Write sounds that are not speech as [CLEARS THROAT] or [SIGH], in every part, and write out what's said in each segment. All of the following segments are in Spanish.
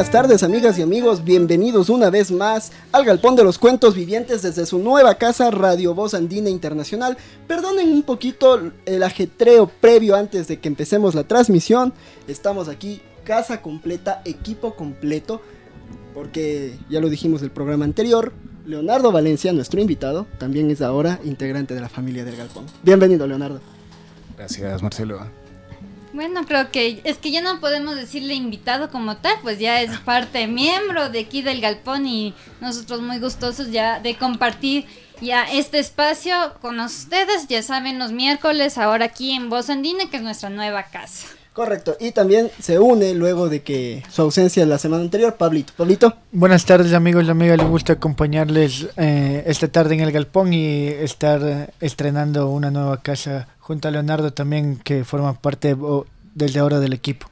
Buenas tardes amigas y amigos, bienvenidos una vez más al Galpón de los Cuentos Vivientes desde su nueva casa Radio Voz Andina Internacional. Perdonen un poquito el ajetreo previo antes de que empecemos la transmisión. Estamos aquí, casa completa, equipo completo, porque ya lo dijimos el programa anterior. Leonardo Valencia, nuestro invitado, también es ahora integrante de la familia del Galpón. Bienvenido Leonardo. Gracias Marcelo. Bueno, creo que es que ya no podemos decirle invitado como tal, pues ya es parte miembro de aquí del Galpón y nosotros muy gustosos ya de compartir ya este espacio con ustedes, ya saben, los miércoles ahora aquí en Voz Andina, que es nuestra nueva casa. Correcto, y también se une luego de que su ausencia la semana anterior, Pablito. Pablito. Buenas tardes amigos y amigas, le gusta acompañarles eh, esta tarde en el Galpón y estar eh, estrenando una nueva casa junto a Leonardo también que forma parte desde ahora del equipo.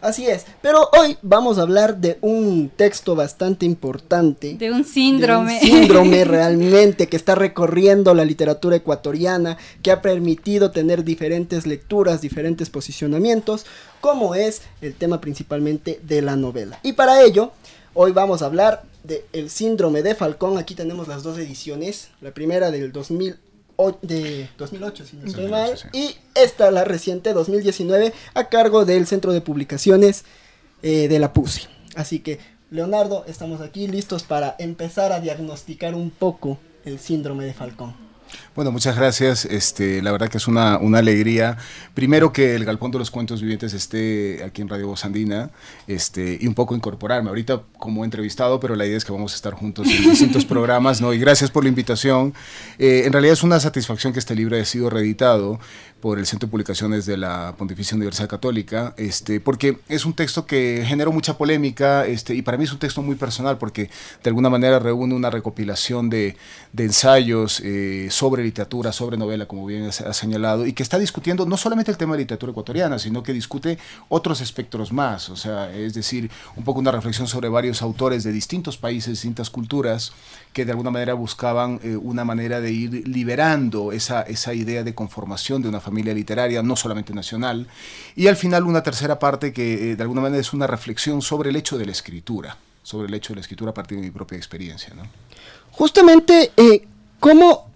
Así es, pero hoy vamos a hablar de un texto bastante importante. De un síndrome. De un síndrome [LAUGHS] realmente que está recorriendo la literatura ecuatoriana, que ha permitido tener diferentes lecturas, diferentes posicionamientos, como es el tema principalmente de la novela. Y para ello, hoy vamos a hablar de El síndrome de Falcón. Aquí tenemos las dos ediciones, la primera del 2000 de 2008, si no estoy mal, y esta, la reciente, 2019, a cargo del Centro de Publicaciones eh, de la PUSI. Así que, Leonardo, estamos aquí listos para empezar a diagnosticar un poco el síndrome de Falcón. Bueno, muchas gracias. Este, la verdad que es una, una, alegría. Primero que el Galpón de los Cuentos Vivientes esté aquí en Radio Voz Andina este, y un poco incorporarme. Ahorita como entrevistado, pero la idea es que vamos a estar juntos en distintos [LAUGHS] programas, ¿no? Y gracias por la invitación. Eh, en realidad es una satisfacción que este libro haya sido reeditado por el Centro de Publicaciones de la Pontificia Universidad Católica, este, porque es un texto que generó mucha polémica este, y para mí es un texto muy personal porque de alguna manera reúne una recopilación de, de ensayos eh, sobre literatura, sobre novela, como bien ha señalado, y que está discutiendo no solamente el tema de literatura ecuatoriana, sino que discute otros espectros más, o sea, es decir, un poco una reflexión sobre varios autores de distintos países, distintas culturas, que de alguna manera buscaban eh, una manera de ir liberando esa, esa idea de conformación de una familia literaria, no solamente nacional, y al final una tercera parte que eh, de alguna manera es una reflexión sobre el hecho de la escritura, sobre el hecho de la escritura a partir de mi propia experiencia. Justamente, eh, ¿cómo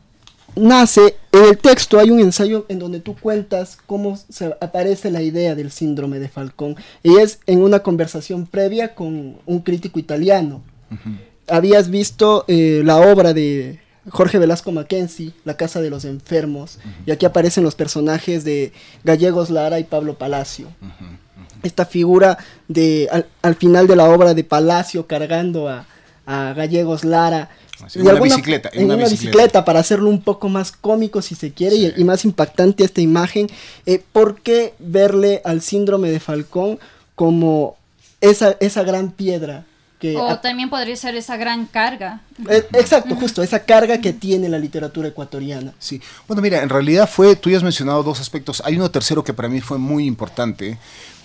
nace en el texto? Hay un ensayo en donde tú cuentas cómo se aparece la idea del síndrome de Falcón, y es en una conversación previa con un crítico italiano. Uh -huh. Habías visto eh, la obra de Jorge Velasco Mackenzie, La Casa de los Enfermos, uh -huh. y aquí aparecen los personajes de Gallegos Lara y Pablo Palacio. Uh -huh. Esta figura de al, al, final de la obra de Palacio cargando a, a Gallegos Lara. En, una bicicleta, en, en una, una bicicleta. bicicleta. para hacerlo un poco más cómico si se quiere sí. y, y, más impactante esta imagen. Eh, ¿Por qué verle al síndrome de Falcón como esa, esa gran piedra que o también podría ser esa gran carga. Eh, exacto, justo, esa carga que tiene la literatura ecuatoriana. Sí, bueno, mira, en realidad fue, tú ya has mencionado dos aspectos, hay uno tercero que para mí fue muy importante,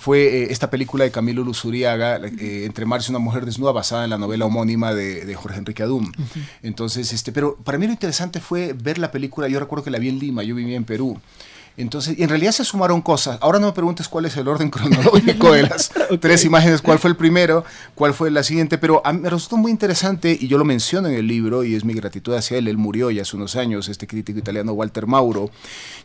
fue eh, esta película de Camilo Luzuriaga, eh, Entre Mares y una mujer desnuda, basada en la novela homónima de, de Jorge Enrique Adum. Uh -huh. Entonces, este, pero para mí lo interesante fue ver la película, yo recuerdo que la vi en Lima, yo vivía en Perú, Entonces, y en realidad se sumaron cosas. Ahora no me preguntes cuál es el orden [LAUGHS] cronológico de las [LAUGHS] tres imágenes, cuál fue el primero, cuál fue la siguiente, pero a mí me resultó muy interesante y yo lo menciono en el libro y es mi gratitud hacia él. Él murió ya hace unos años, este crítico italiano Walter Mauro.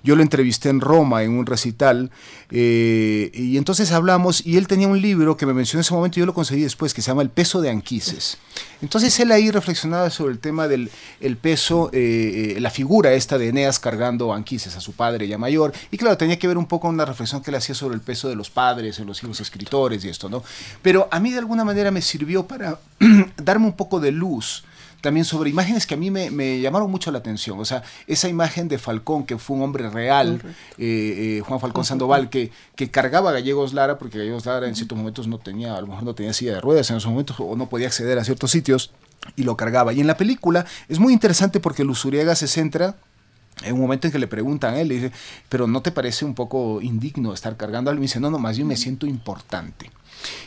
Yo lo entrevisté en Roma en un recital eh, y entonces hablamos y él tenía un libro que me mencionó en ese momento y yo lo conseguí después que se llama El peso de Anquises. Entonces él ahí reflexionaba sobre el tema del el peso, eh, eh, la figura esta de Eneas cargando a Anquises, a su padre ya mayor. Y claro, tenía que ver un poco con una reflexión que él hacía sobre el peso de los padres, en los hijos escritores y esto, ¿no? Pero a mí de alguna manera me sirvió para [CLEARS THROAT] darme un poco de luz también sobre imágenes que a mí me, llamaron mucho la atención. O sea, esa imagen de Falcón, que fue un hombre real, eh, eh, Juan Falcón Sandoval, que, que cargaba a Gallegos Lara, porque Gallegos Lara en ciertos momentos no tenía, a lo mejor no tenía silla de ruedas en esos momentos, o no podía acceder a ciertos sitios, y lo cargaba. Y en la película es muy interesante porque Luzuriaga se centra en un momento en que le preguntan a él, le dice, pero ¿no te parece un poco indigno estar cargando a él? Y me dice, no, no, más bien me siento importante.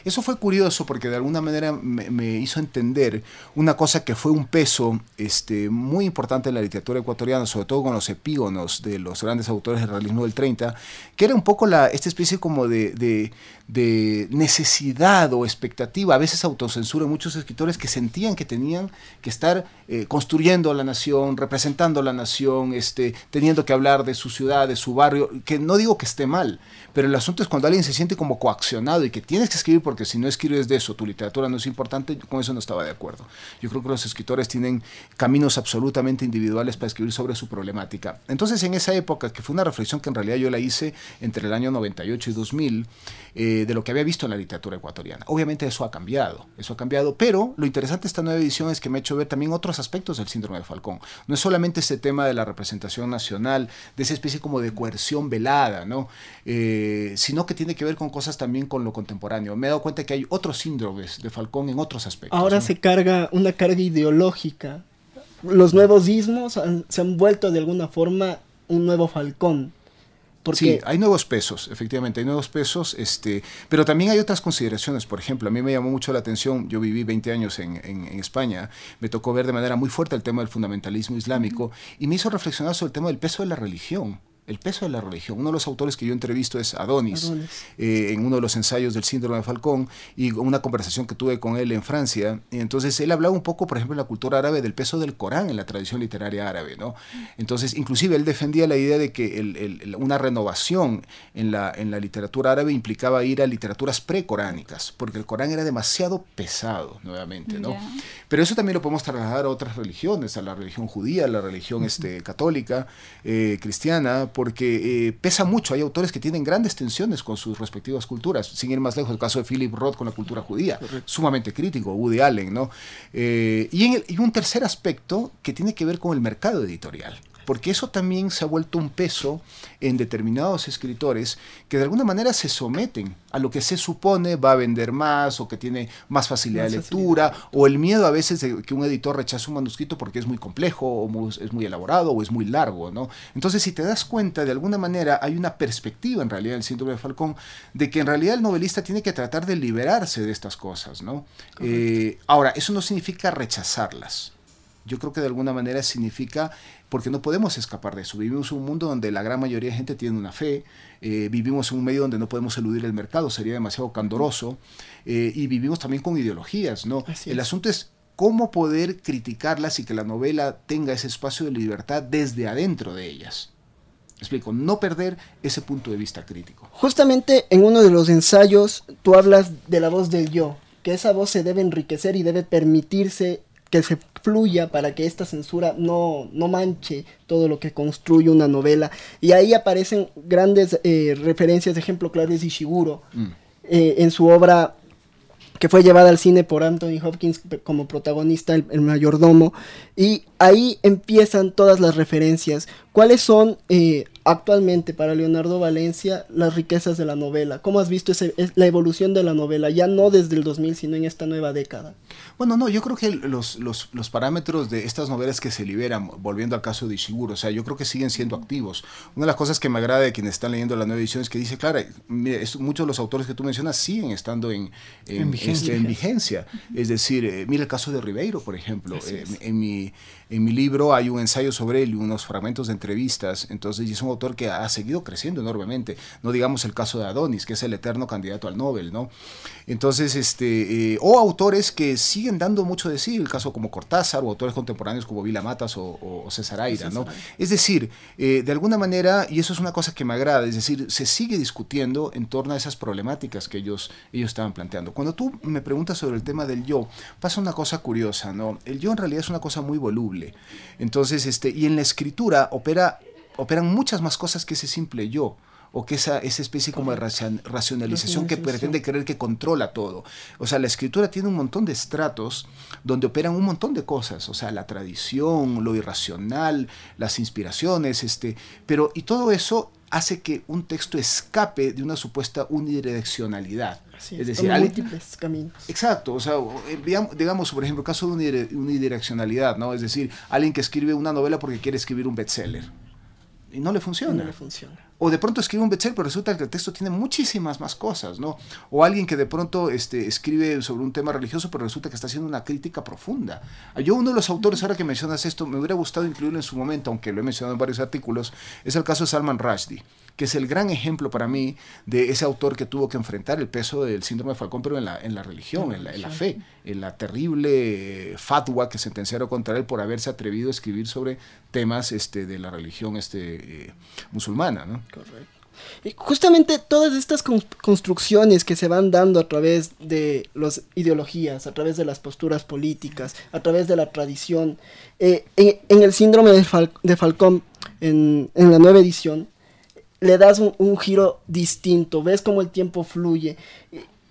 Eso fue curioso porque de alguna manera me, hizo entender una cosa que fue un peso este, muy importante en la literatura ecuatoriana, sobre todo con los epígonos de los grandes autores del realismo del 30, que era un poco la, esta especie como de, de, necesidad o expectativa, a veces autocensura en muchos escritores que sentían que tenían que estar eh, construyendo la nación, representando la nación, este, teniendo que hablar de su ciudad, de su barrio, que no digo que esté mal, pero el asunto es cuando alguien se siente como coaccionado y que tienes que escribir porque si no escribes de eso, tu literatura no es importante, con eso no estaba de acuerdo. Yo creo que los escritores tienen caminos absolutamente individuales para escribir sobre su problemática. Entonces, en esa época, que fue una reflexión que en realidad yo la hice entre el año 98 y 2000, eh, de lo que había visto en la literatura ecuatoriana. Obviamente eso ha cambiado, eso ha cambiado, pero lo interesante de esta nueva edición es que me ha hecho ver también otros aspectos del síndrome de Falcón. No es solamente ese tema de la representación nacional, de esa especie como de coerción velada, ¿no? Eh, sino que tiene que ver con cosas también con lo contemporáneo. Me he dado cuenta que hay otros síndromes de Falcón en otros aspectos. Ahora se carga una carga ideológica. Los nuevos ismos se han vuelto de alguna forma un nuevo Falcón sí, hay nuevos pesos, efectivamente, hay nuevos pesos, este, pero también hay otras consideraciones. Por ejemplo, a mí me llamó mucho la atención, yo viví 20 años en, España, me tocó ver de manera muy fuerte el tema del fundamentalismo islámico y me hizo reflexionar sobre el tema del peso de la religión el peso de la religión. Uno de los autores que yo entrevisto es Adonis, eh, en uno de los ensayos del síndrome de Falcón, y una conversación que tuve con él en Francia. Y entonces él hablaba un poco, por ejemplo, en la cultura árabe del peso del Corán en la tradición literaria árabe. ¿no? Entonces, inclusive él defendía la idea de que una renovación en la, en la literatura árabe implicaba ir a literaturas precoránicas, porque el Corán era demasiado pesado, nuevamente. ¿no? Pero eso también lo podemos trasladar a otras religiones, a la religión judía, a la religión este, católica, eh, cristiana, porque eh, pesa mucho. Hay autores que tienen grandes tensiones con sus respectivas culturas, sin ir más lejos, el caso de Philip Roth con la cultura judía, sumamente crítico, Woody Allen, ¿no? Eh, y, en y un tercer aspecto que tiene que ver con el mercado editorial porque eso también se ha vuelto un peso en determinados escritores que de alguna manera se someten a lo que se supone va a vender más o que tiene más facilidad de lectura o el miedo a veces de que un editor rechace un manuscrito porque es muy complejo o es muy elaborado o es muy largo, ¿no? Entonces, si te das cuenta, de alguna manera hay una perspectiva en realidad del síndrome de Falcón de que en realidad el novelista tiene que tratar de liberarse de estas cosas, ¿no? Eh, ahora, eso no significa rechazarlas. Yo creo que de alguna manera significa porque no podemos escapar de eso. Vivimos en un mundo donde la gran mayoría de gente tiene una fe, eh, vivimos en un medio donde no podemos eludir el mercado, sería demasiado candoroso, eh, y vivimos también con ideologías, ¿no? el asunto es cómo poder criticarlas y que la novela tenga ese espacio de libertad desde adentro de ellas. Explico, no perder ese punto de vista crítico. Justamente en uno de los ensayos tú hablas de la voz del yo, que esa voz se debe enriquecer y debe permitirse que se fluya para que esta censura no, no manche todo lo que construye una novela. Y ahí aparecen grandes eh, referencias, de ejemplo claro es Ishiguro, mm. eh, en su obra que fue llevada al cine por Anthony Hopkins como protagonista, el, mayordomo, y ahí empiezan todas las referencias. ¿Cuáles son eh, actualmente para Leonardo Valencia las riquezas de la novela? ¿Cómo has visto ese, la evolución de la novela, ya no desde el 2000, sino en esta nueva década? Bueno, no, yo creo que los, los, los, parámetros de estas novelas que se liberan, volviendo al caso de Ishiguro, o sea, yo creo que siguen siendo activos. Una de las cosas que me agrada de quienes están leyendo la nueva edición es que dice, claro, muchos de los autores que tú mencionas siguen estando en, en, vigencia. Este, es decir, eh, mira el caso de Ribeiro, por ejemplo. Eh, en, mi, en mi libro hay un ensayo sobre él y unos fragmentos de entrevistas, entonces y es un autor que ha seguido creciendo enormemente, no digamos el caso de Adonis, que es el eterno candidato al Nobel, ¿no? Entonces, este, eh, o autores que siguen dando mucho de sí, el caso como Cortázar, o autores contemporáneos como Vila Matas o, César Aira, ¿no? Es decir, eh, de alguna manera, y eso es una cosa que me agrada, es decir, se sigue discutiendo en torno a esas problemáticas que ellos, ellos estaban planteando. Cuando tú me preguntas sobre el tema del yo, pasa una cosa curiosa, ¿no? El yo en realidad es una cosa muy voluble. Entonces, este, y en la escritura opera, operan muchas más cosas que ese simple yo o que esa, esa especie como de racionalización que pretende creer que controla todo. O sea, la escritura tiene un montón de estratos donde operan un montón de cosas, o sea, la tradición, lo irracional, las inspiraciones, este, pero y todo eso hace que un texto escape de una supuesta unidireccionalidad. Es, decir, múltiples caminos. Exacto, o sea, eh, digamos, por ejemplo, el caso de unidireccionalidad, ¿no? Es decir, alguien que escribe una novela porque quiere escribir un bestseller y no le funciona. no le funciona. O de pronto escribe un bestseller, pero resulta que el texto tiene muchísimas más cosas, ¿no? O alguien que de pronto este, escribe sobre un tema religioso, pero resulta que está haciendo una crítica profunda. Yo uno de los autores, ahora que mencionas esto, me hubiera gustado incluirlo en su momento, aunque lo he mencionado en varios artículos, es el caso de Salman Rushdie que es el gran ejemplo para mí de ese autor que tuvo que enfrentar el peso del síndrome de Falcón, pero en la, en la religión, en la, en la fe, en la terrible fatwa que sentenciaron contra él por haberse atrevido a escribir sobre temas este, de la religión este, eh, musulmana. ¿no? Correcto. Y justamente todas estas construcciones que se van dando a través de las ideologías, a través de las posturas políticas, a través de la tradición, eh, en, el síndrome de, de Falcón, en, en, la nueva edición, le das un, giro distinto, ves cómo el tiempo fluye.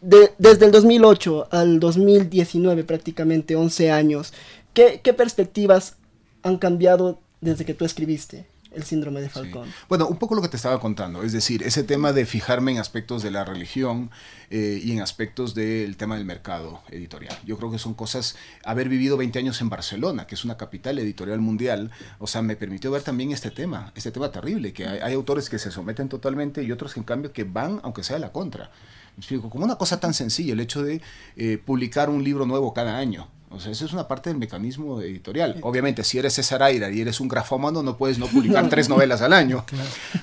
desde el 2008 al 2019, prácticamente 11 años, ¿qué, ¿qué, perspectivas han cambiado desde que tú escribiste? El síndrome de Falcón. Bueno, un poco lo que te estaba contando, es decir, ese tema de fijarme en aspectos de la religión eh, y en aspectos del tema del mercado editorial. Yo creo que son cosas, haber vivido 20 años en Barcelona, que es una capital editorial mundial, o sea, me permitió ver también este tema, este tema terrible, que hay, autores que se someten totalmente y otros en cambio que van, aunque sea a la contra. Me explico, como una cosa tan sencilla, el hecho de eh, publicar un libro nuevo cada año. O sea, eso es una parte del mecanismo editorial. Obviamente, si eres César Aira y eres un grafómano, no puedes no [LAUGHS] publicar tres novelas al año.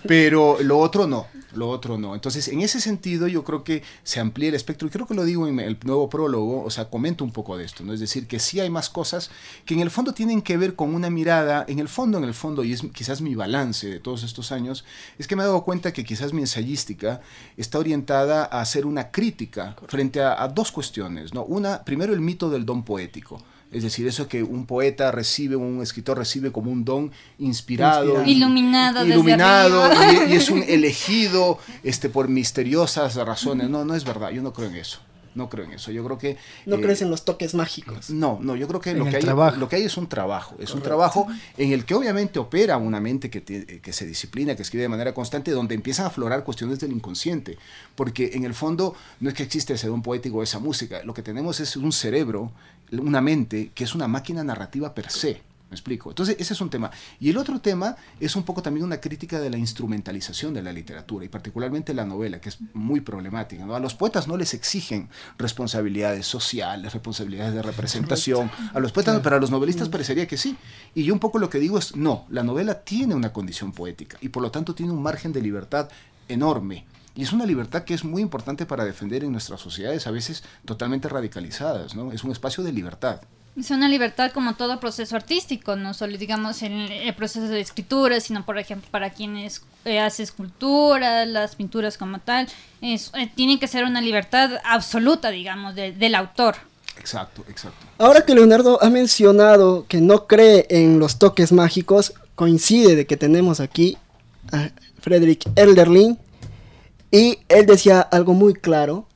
Pero lo otro no, lo otro no. Entonces, en ese sentido, yo creo que se amplía el espectro. Y creo que lo digo en el nuevo prólogo, o sea, comento un poco de esto. ¿no? Es decir, que sí hay más cosas que en el fondo tienen que ver con una mirada, en el fondo, en el fondo, y es quizás mi balance de todos estos años, es que me he dado cuenta que quizás mi ensayística está orientada a hacer una crítica frente a, a dos cuestiones. ¿no? Una, primero, el mito del don poético. Es decir, eso que un poeta recibe, un escritor recibe como un don inspirado, iluminado, iluminado y, es un [LAUGHS] elegido este, por misteriosas razones. No, no es verdad, yo no creo en eso. No creo en eso. Yo creo que. No crees en los toques mágicos. No, no, yo creo que lo que, hay, lo que hay es un trabajo. Es un trabajo en el que obviamente opera una mente que, que se disciplina, que escribe de manera constante, donde empiezan a aflorar cuestiones del inconsciente. Porque en el fondo no es que existe ese don poético o esa música. Lo que tenemos es un cerebro, una mente, que es una máquina narrativa per se. ¿Me explico? Entonces, ese es un tema. Y el otro tema es un poco también una crítica de la instrumentalización de la literatura, y particularmente la novela, que es muy problemática. ¿no? A los poetas no les exigen responsabilidades sociales, responsabilidades de representación. A los poetas, pero a los novelistas parecería que sí. Y yo un poco lo que digo es, no, la novela tiene una condición poética, y por lo tanto tiene un margen de libertad enorme. Y es una libertad que es muy importante para defender en nuestras sociedades, a veces totalmente radicalizadas, ¿no? Es un espacio de libertad. Es una libertad como todo proceso artístico, no solo digamos en el proceso de escritura, sino por ejemplo para quienes eh, hace escultura, las pinturas como tal, es, eh, tiene que ser una libertad absoluta, digamos, del autor. Exacto, exacto. Ahora que Leonardo ha mencionado que no cree en los toques mágicos, coincide de que tenemos aquí a Frederick Elderling y él decía algo muy claro.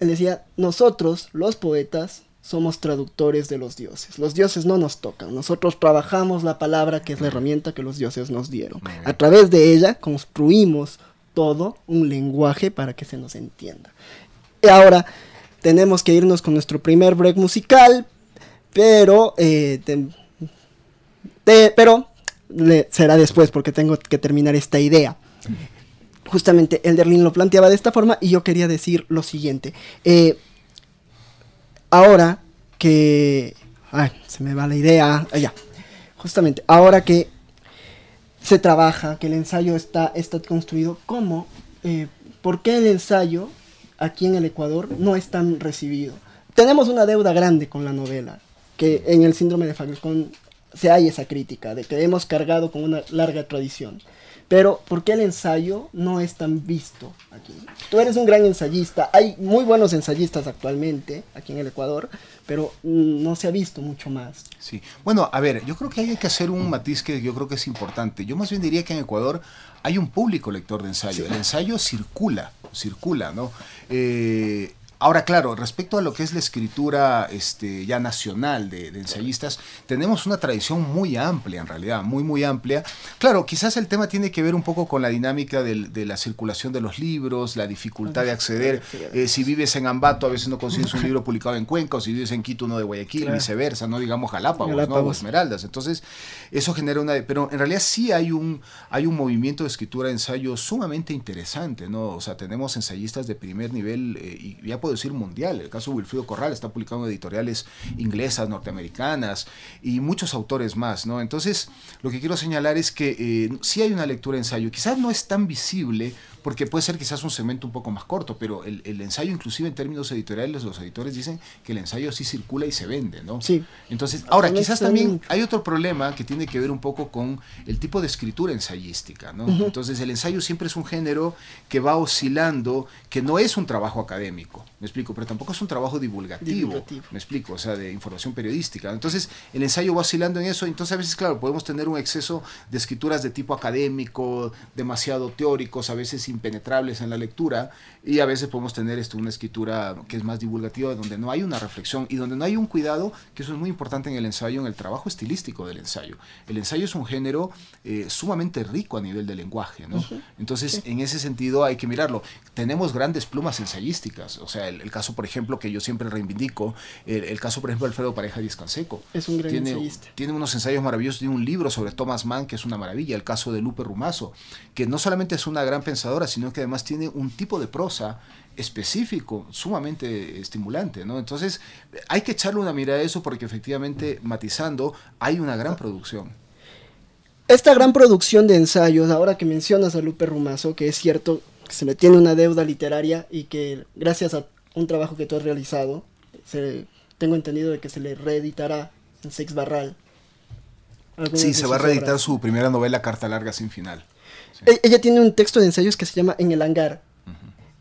Él decía, nosotros, los poetas, somos traductores de los dioses. Los dioses no nos tocan, nosotros trabajamos la palabra que es la herramienta que los dioses nos dieron. A través de ella construimos todo un lenguaje para que se nos entienda. Y ahora tenemos que irnos con nuestro primer break musical, pero, eh, pero será después porque tengo que terminar esta idea. Justamente Elderlin lo planteaba de esta forma y yo quería decir lo siguiente. Eh, ahora que... Ay, se me va la idea. allá ah, Justamente, ahora que se trabaja, que el ensayo está, está construido, ¿cómo? Eh, ¿Por qué el ensayo aquí en el Ecuador no es tan recibido? Tenemos una deuda grande con la novela, que en el síndrome de Falcón se hay esa crítica, de que hemos cargado con una larga tradición. Pero, ¿por qué el ensayo no es tan visto aquí? Tú eres un gran ensayista, hay muy buenos ensayistas actualmente aquí en el Ecuador, pero no se ha visto mucho más. Sí, bueno, a ver, yo creo que hay que hacer un matiz que yo creo que es importante. Yo más bien diría que en Ecuador hay un público lector de ensayo. El ensayo circula, circula, ¿no? Eh, Ahora, claro, respecto a lo que es la escritura este, ya nacional de, ensayistas, tenemos una tradición muy amplia, en realidad, muy, muy amplia. Claro, quizás el tema tiene que ver un poco con la dinámica de la circulación de los libros, la dificultad de acceder. Eh, si vives en Ambato, a veces no consigues un libro publicado en Cuenca, o si vives en Quito, uno de Guayaquil, viceversa, no digamos Galápagos, ¿no? o Esmeraldas. Entonces, eso genera una... Pero en realidad sí hay un, hay un movimiento de escritura de ensayo sumamente interesante, ¿no? O sea, tenemos ensayistas de primer nivel, eh, y ya puedo decir mundial. El caso de Wilfrido Corral está publicado en editoriales inglesas, norteamericanas y muchos autores más, ¿no? Entonces, lo que quiero señalar es que eh, sí hay una lectura ensayo, quizás no es tan visible porque puede ser quizás un segmento un poco más corto, pero el, ensayo, inclusive en términos editoriales, los editores dicen que el ensayo sí circula y se vende, ¿no? Sí. Entonces, ahora, quizás también hay otro problema que tiene que ver un poco con el tipo de escritura ensayística, ¿no? Entonces, el ensayo siempre es un género que va oscilando, que no es un trabajo académico, me explico, pero tampoco es un trabajo divulgativo, me explico, o sea, de información periodística. Entonces, el ensayo va oscilando en eso, entonces a veces, claro, podemos tener un exceso de escrituras de tipo académico, demasiado teóricos, a veces impenetrables en la lectura y a veces podemos tener esto, una escritura que es más divulgativa, donde no hay una reflexión y donde no hay un cuidado, que eso es muy importante en el ensayo, en el trabajo estilístico del ensayo. El ensayo es un género eh, sumamente rico a nivel de lenguaje, ¿no? Entonces, en ese sentido hay que mirarlo. Tenemos grandes plumas ensayísticas, o sea, el, caso, por ejemplo, que yo siempre reivindico, el, caso, por ejemplo, de Alfredo Pareja Díaz Canseco. Es un gran tiene, ensayista. Tiene unos ensayos maravillosos, tiene un libro sobre Thomas Mann, que es una maravilla, el caso de Lupe Rumazo, que no solamente es una gran pensadora, sino que además tiene un tipo de prosa específico, sumamente estimulante, ¿no? Entonces, hay que echarle una mirada a eso porque efectivamente, matizando, hay una gran producción. Esta gran producción de ensayos, ahora que mencionas a Lupe Rumazo, que es cierto que se le tiene una deuda literaria y que gracias a un trabajo que tú has realizado, se, tengo entendido de que se le reeditará en Sex Barral. Sí, se va a reeditar su primera novela, Carta Larga sin final. E-, ella tiene un texto de ensayos que se llama En el hangar.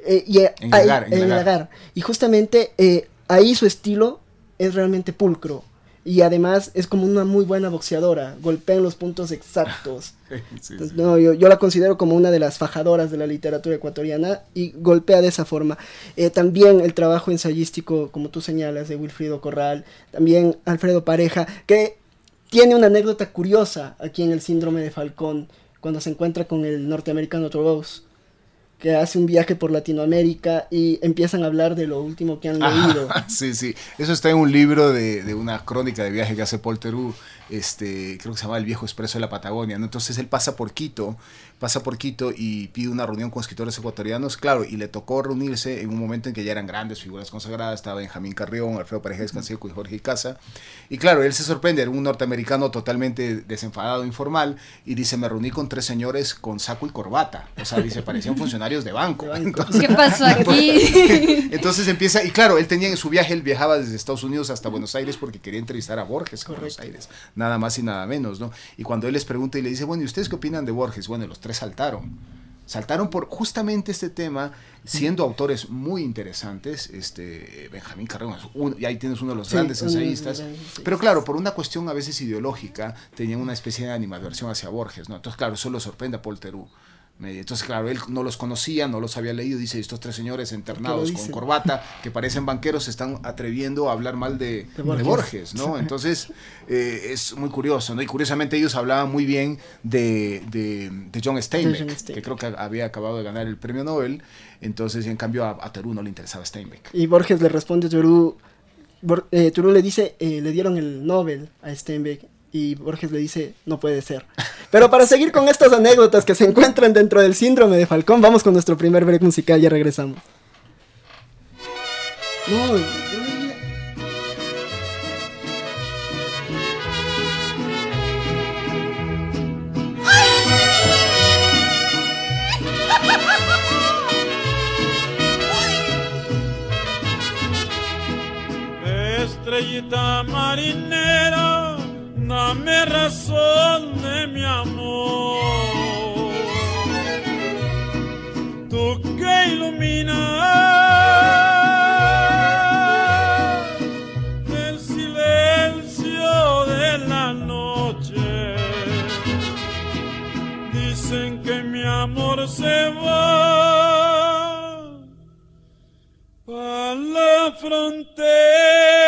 Eh, y, eh, en, el hangar, Y justamente eh, ahí su estilo es realmente pulcro. Y además es como una muy buena boxeadora. Golpea en los puntos exactos. [LAUGHS] no, yo, yo, la considero como una de las fajadoras de la literatura ecuatoriana y golpea de esa forma. también el trabajo ensayístico, como tú señalas, de Wilfrido Corral. También Alfredo Pareja, que tiene una anécdota curiosa aquí en el síndrome de Falcón cuando se encuentra con el norteamericano Rose, que hace un viaje por Latinoamérica y empiezan a hablar de lo último que han leído. [LAUGHS] sí, sí, eso está en un libro de, de, una crónica de viaje que hace Paul Theroux, este, creo que se llama El viejo expreso de la Patagonia, ¿no? Entonces él pasa por Quito pasa por Quito y pide una reunión con escritores ecuatorianos, claro, y le tocó reunirse en un momento en que ya eran grandes figuras consagradas, estaba Benjamín Carrión, Alfredo Pareja Canseco y Jorge Casa, y claro, él se sorprende, era un norteamericano totalmente desenfadado, informal, y dice, me reuní con tres señores con saco y corbata, o sea, dice, parecían funcionarios de banco. ¿Qué pasó [LAUGHS] aquí? [LAUGHS] entonces empieza, y claro, él tenía en su viaje, él viajaba desde Estados Unidos hasta Buenos Aires porque quería entrevistar a Borges en Buenos Aires, nada más y nada menos, ¿no? Y cuando él les pregunta y le dice, bueno, ¿y ustedes qué opinan de Borges? Bueno, los tres saltaron. Saltaron por justamente este tema, siendo autores muy interesantes, este Benjamín Carrón, y ahí tienes uno de los grandes ensayistas, pero claro, por una cuestión a veces ideológica, tenían una especie de animadversión hacia Borges, ¿no? Entonces, claro, eso lo sorprende a Paul Theroux. Entonces, claro, él no los conocía, no los había leído. Dice, estos tres señores internados con corbata, que parecen banqueros, se están atreviendo a hablar mal de, Borges. ¿no? [LAUGHS] Entonces, eh, es muy curioso, ¿no? Y curiosamente ellos hablaban muy bien de, de, John Steinbeck, que creo que había acabado de ganar el premio Nobel. Entonces, en cambio, a, a no le interesaba Steinbeck. Y Borges le responde a Terú, eh, le dice, eh, le dieron el Nobel a Steinbeck y Borges le dice, no puede ser. Pero para seguir con estas anécdotas que se encuentran dentro del síndrome de Falcón, vamos con nuestro primer break musical, ya regresamos. No, yo... estrellita marinera dame razón de mi amor. Tú que iluminas el silencio de la noche, dicen que mi amor se va a la frontera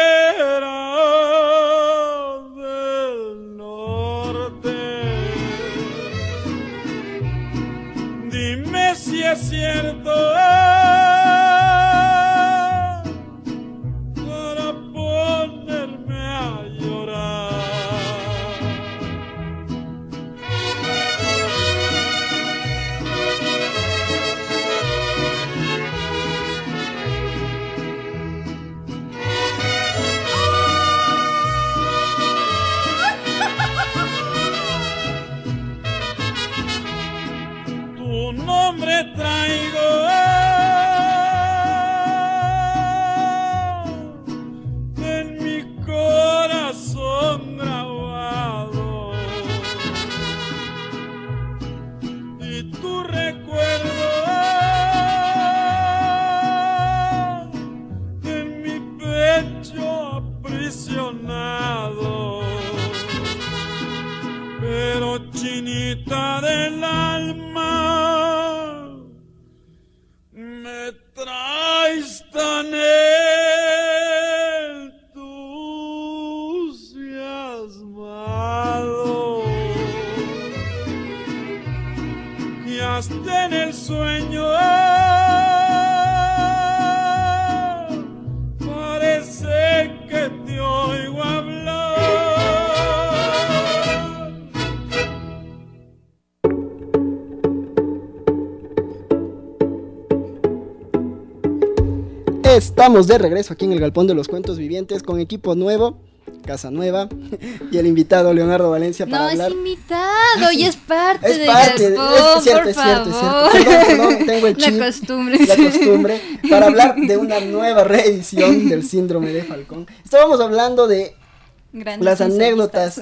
Estamos de regreso aquí en el Galpón de los Cuentos Vivientes con equipo nuevo, casa nueva [LAUGHS] y el invitado Leonardo Valencia para No, es hablar. invitado y es parte Es del parte, es Galpón, cierto, por es cierto, es favor. cierto. Perdón, tengo el [LAUGHS] chip, La costumbre. la costumbre, para hablar de [LAUGHS] una nueva reedición del síndrome de Falcón. Estábamos hablando de Grandes las anécdotas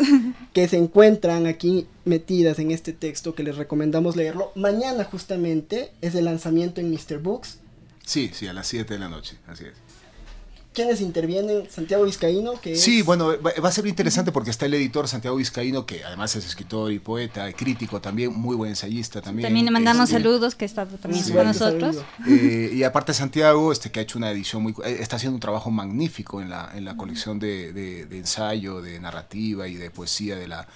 que se encuentran aquí metidas en este texto que les recomendamos leerlo. Mañana justamente es el lanzamiento en Mr. Books. Sí, sí, a las 7 de la noche, así es. ¿Quiénes intervienen? Santiago Vizcaíno, que Sí, es- bueno, va, a ser interesante porque está el editor Santiago Vizcaíno, que además es escritor y poeta, y crítico también, muy buen ensayista también. También le mandamos Este, saludos que está también Sí, con nosotros. Eh, y aparte Santiago, este que ha hecho una edición muy, eh, está haciendo un trabajo magnífico en la, en la colección de, de- de ensayo, de narrativa y de poesía de la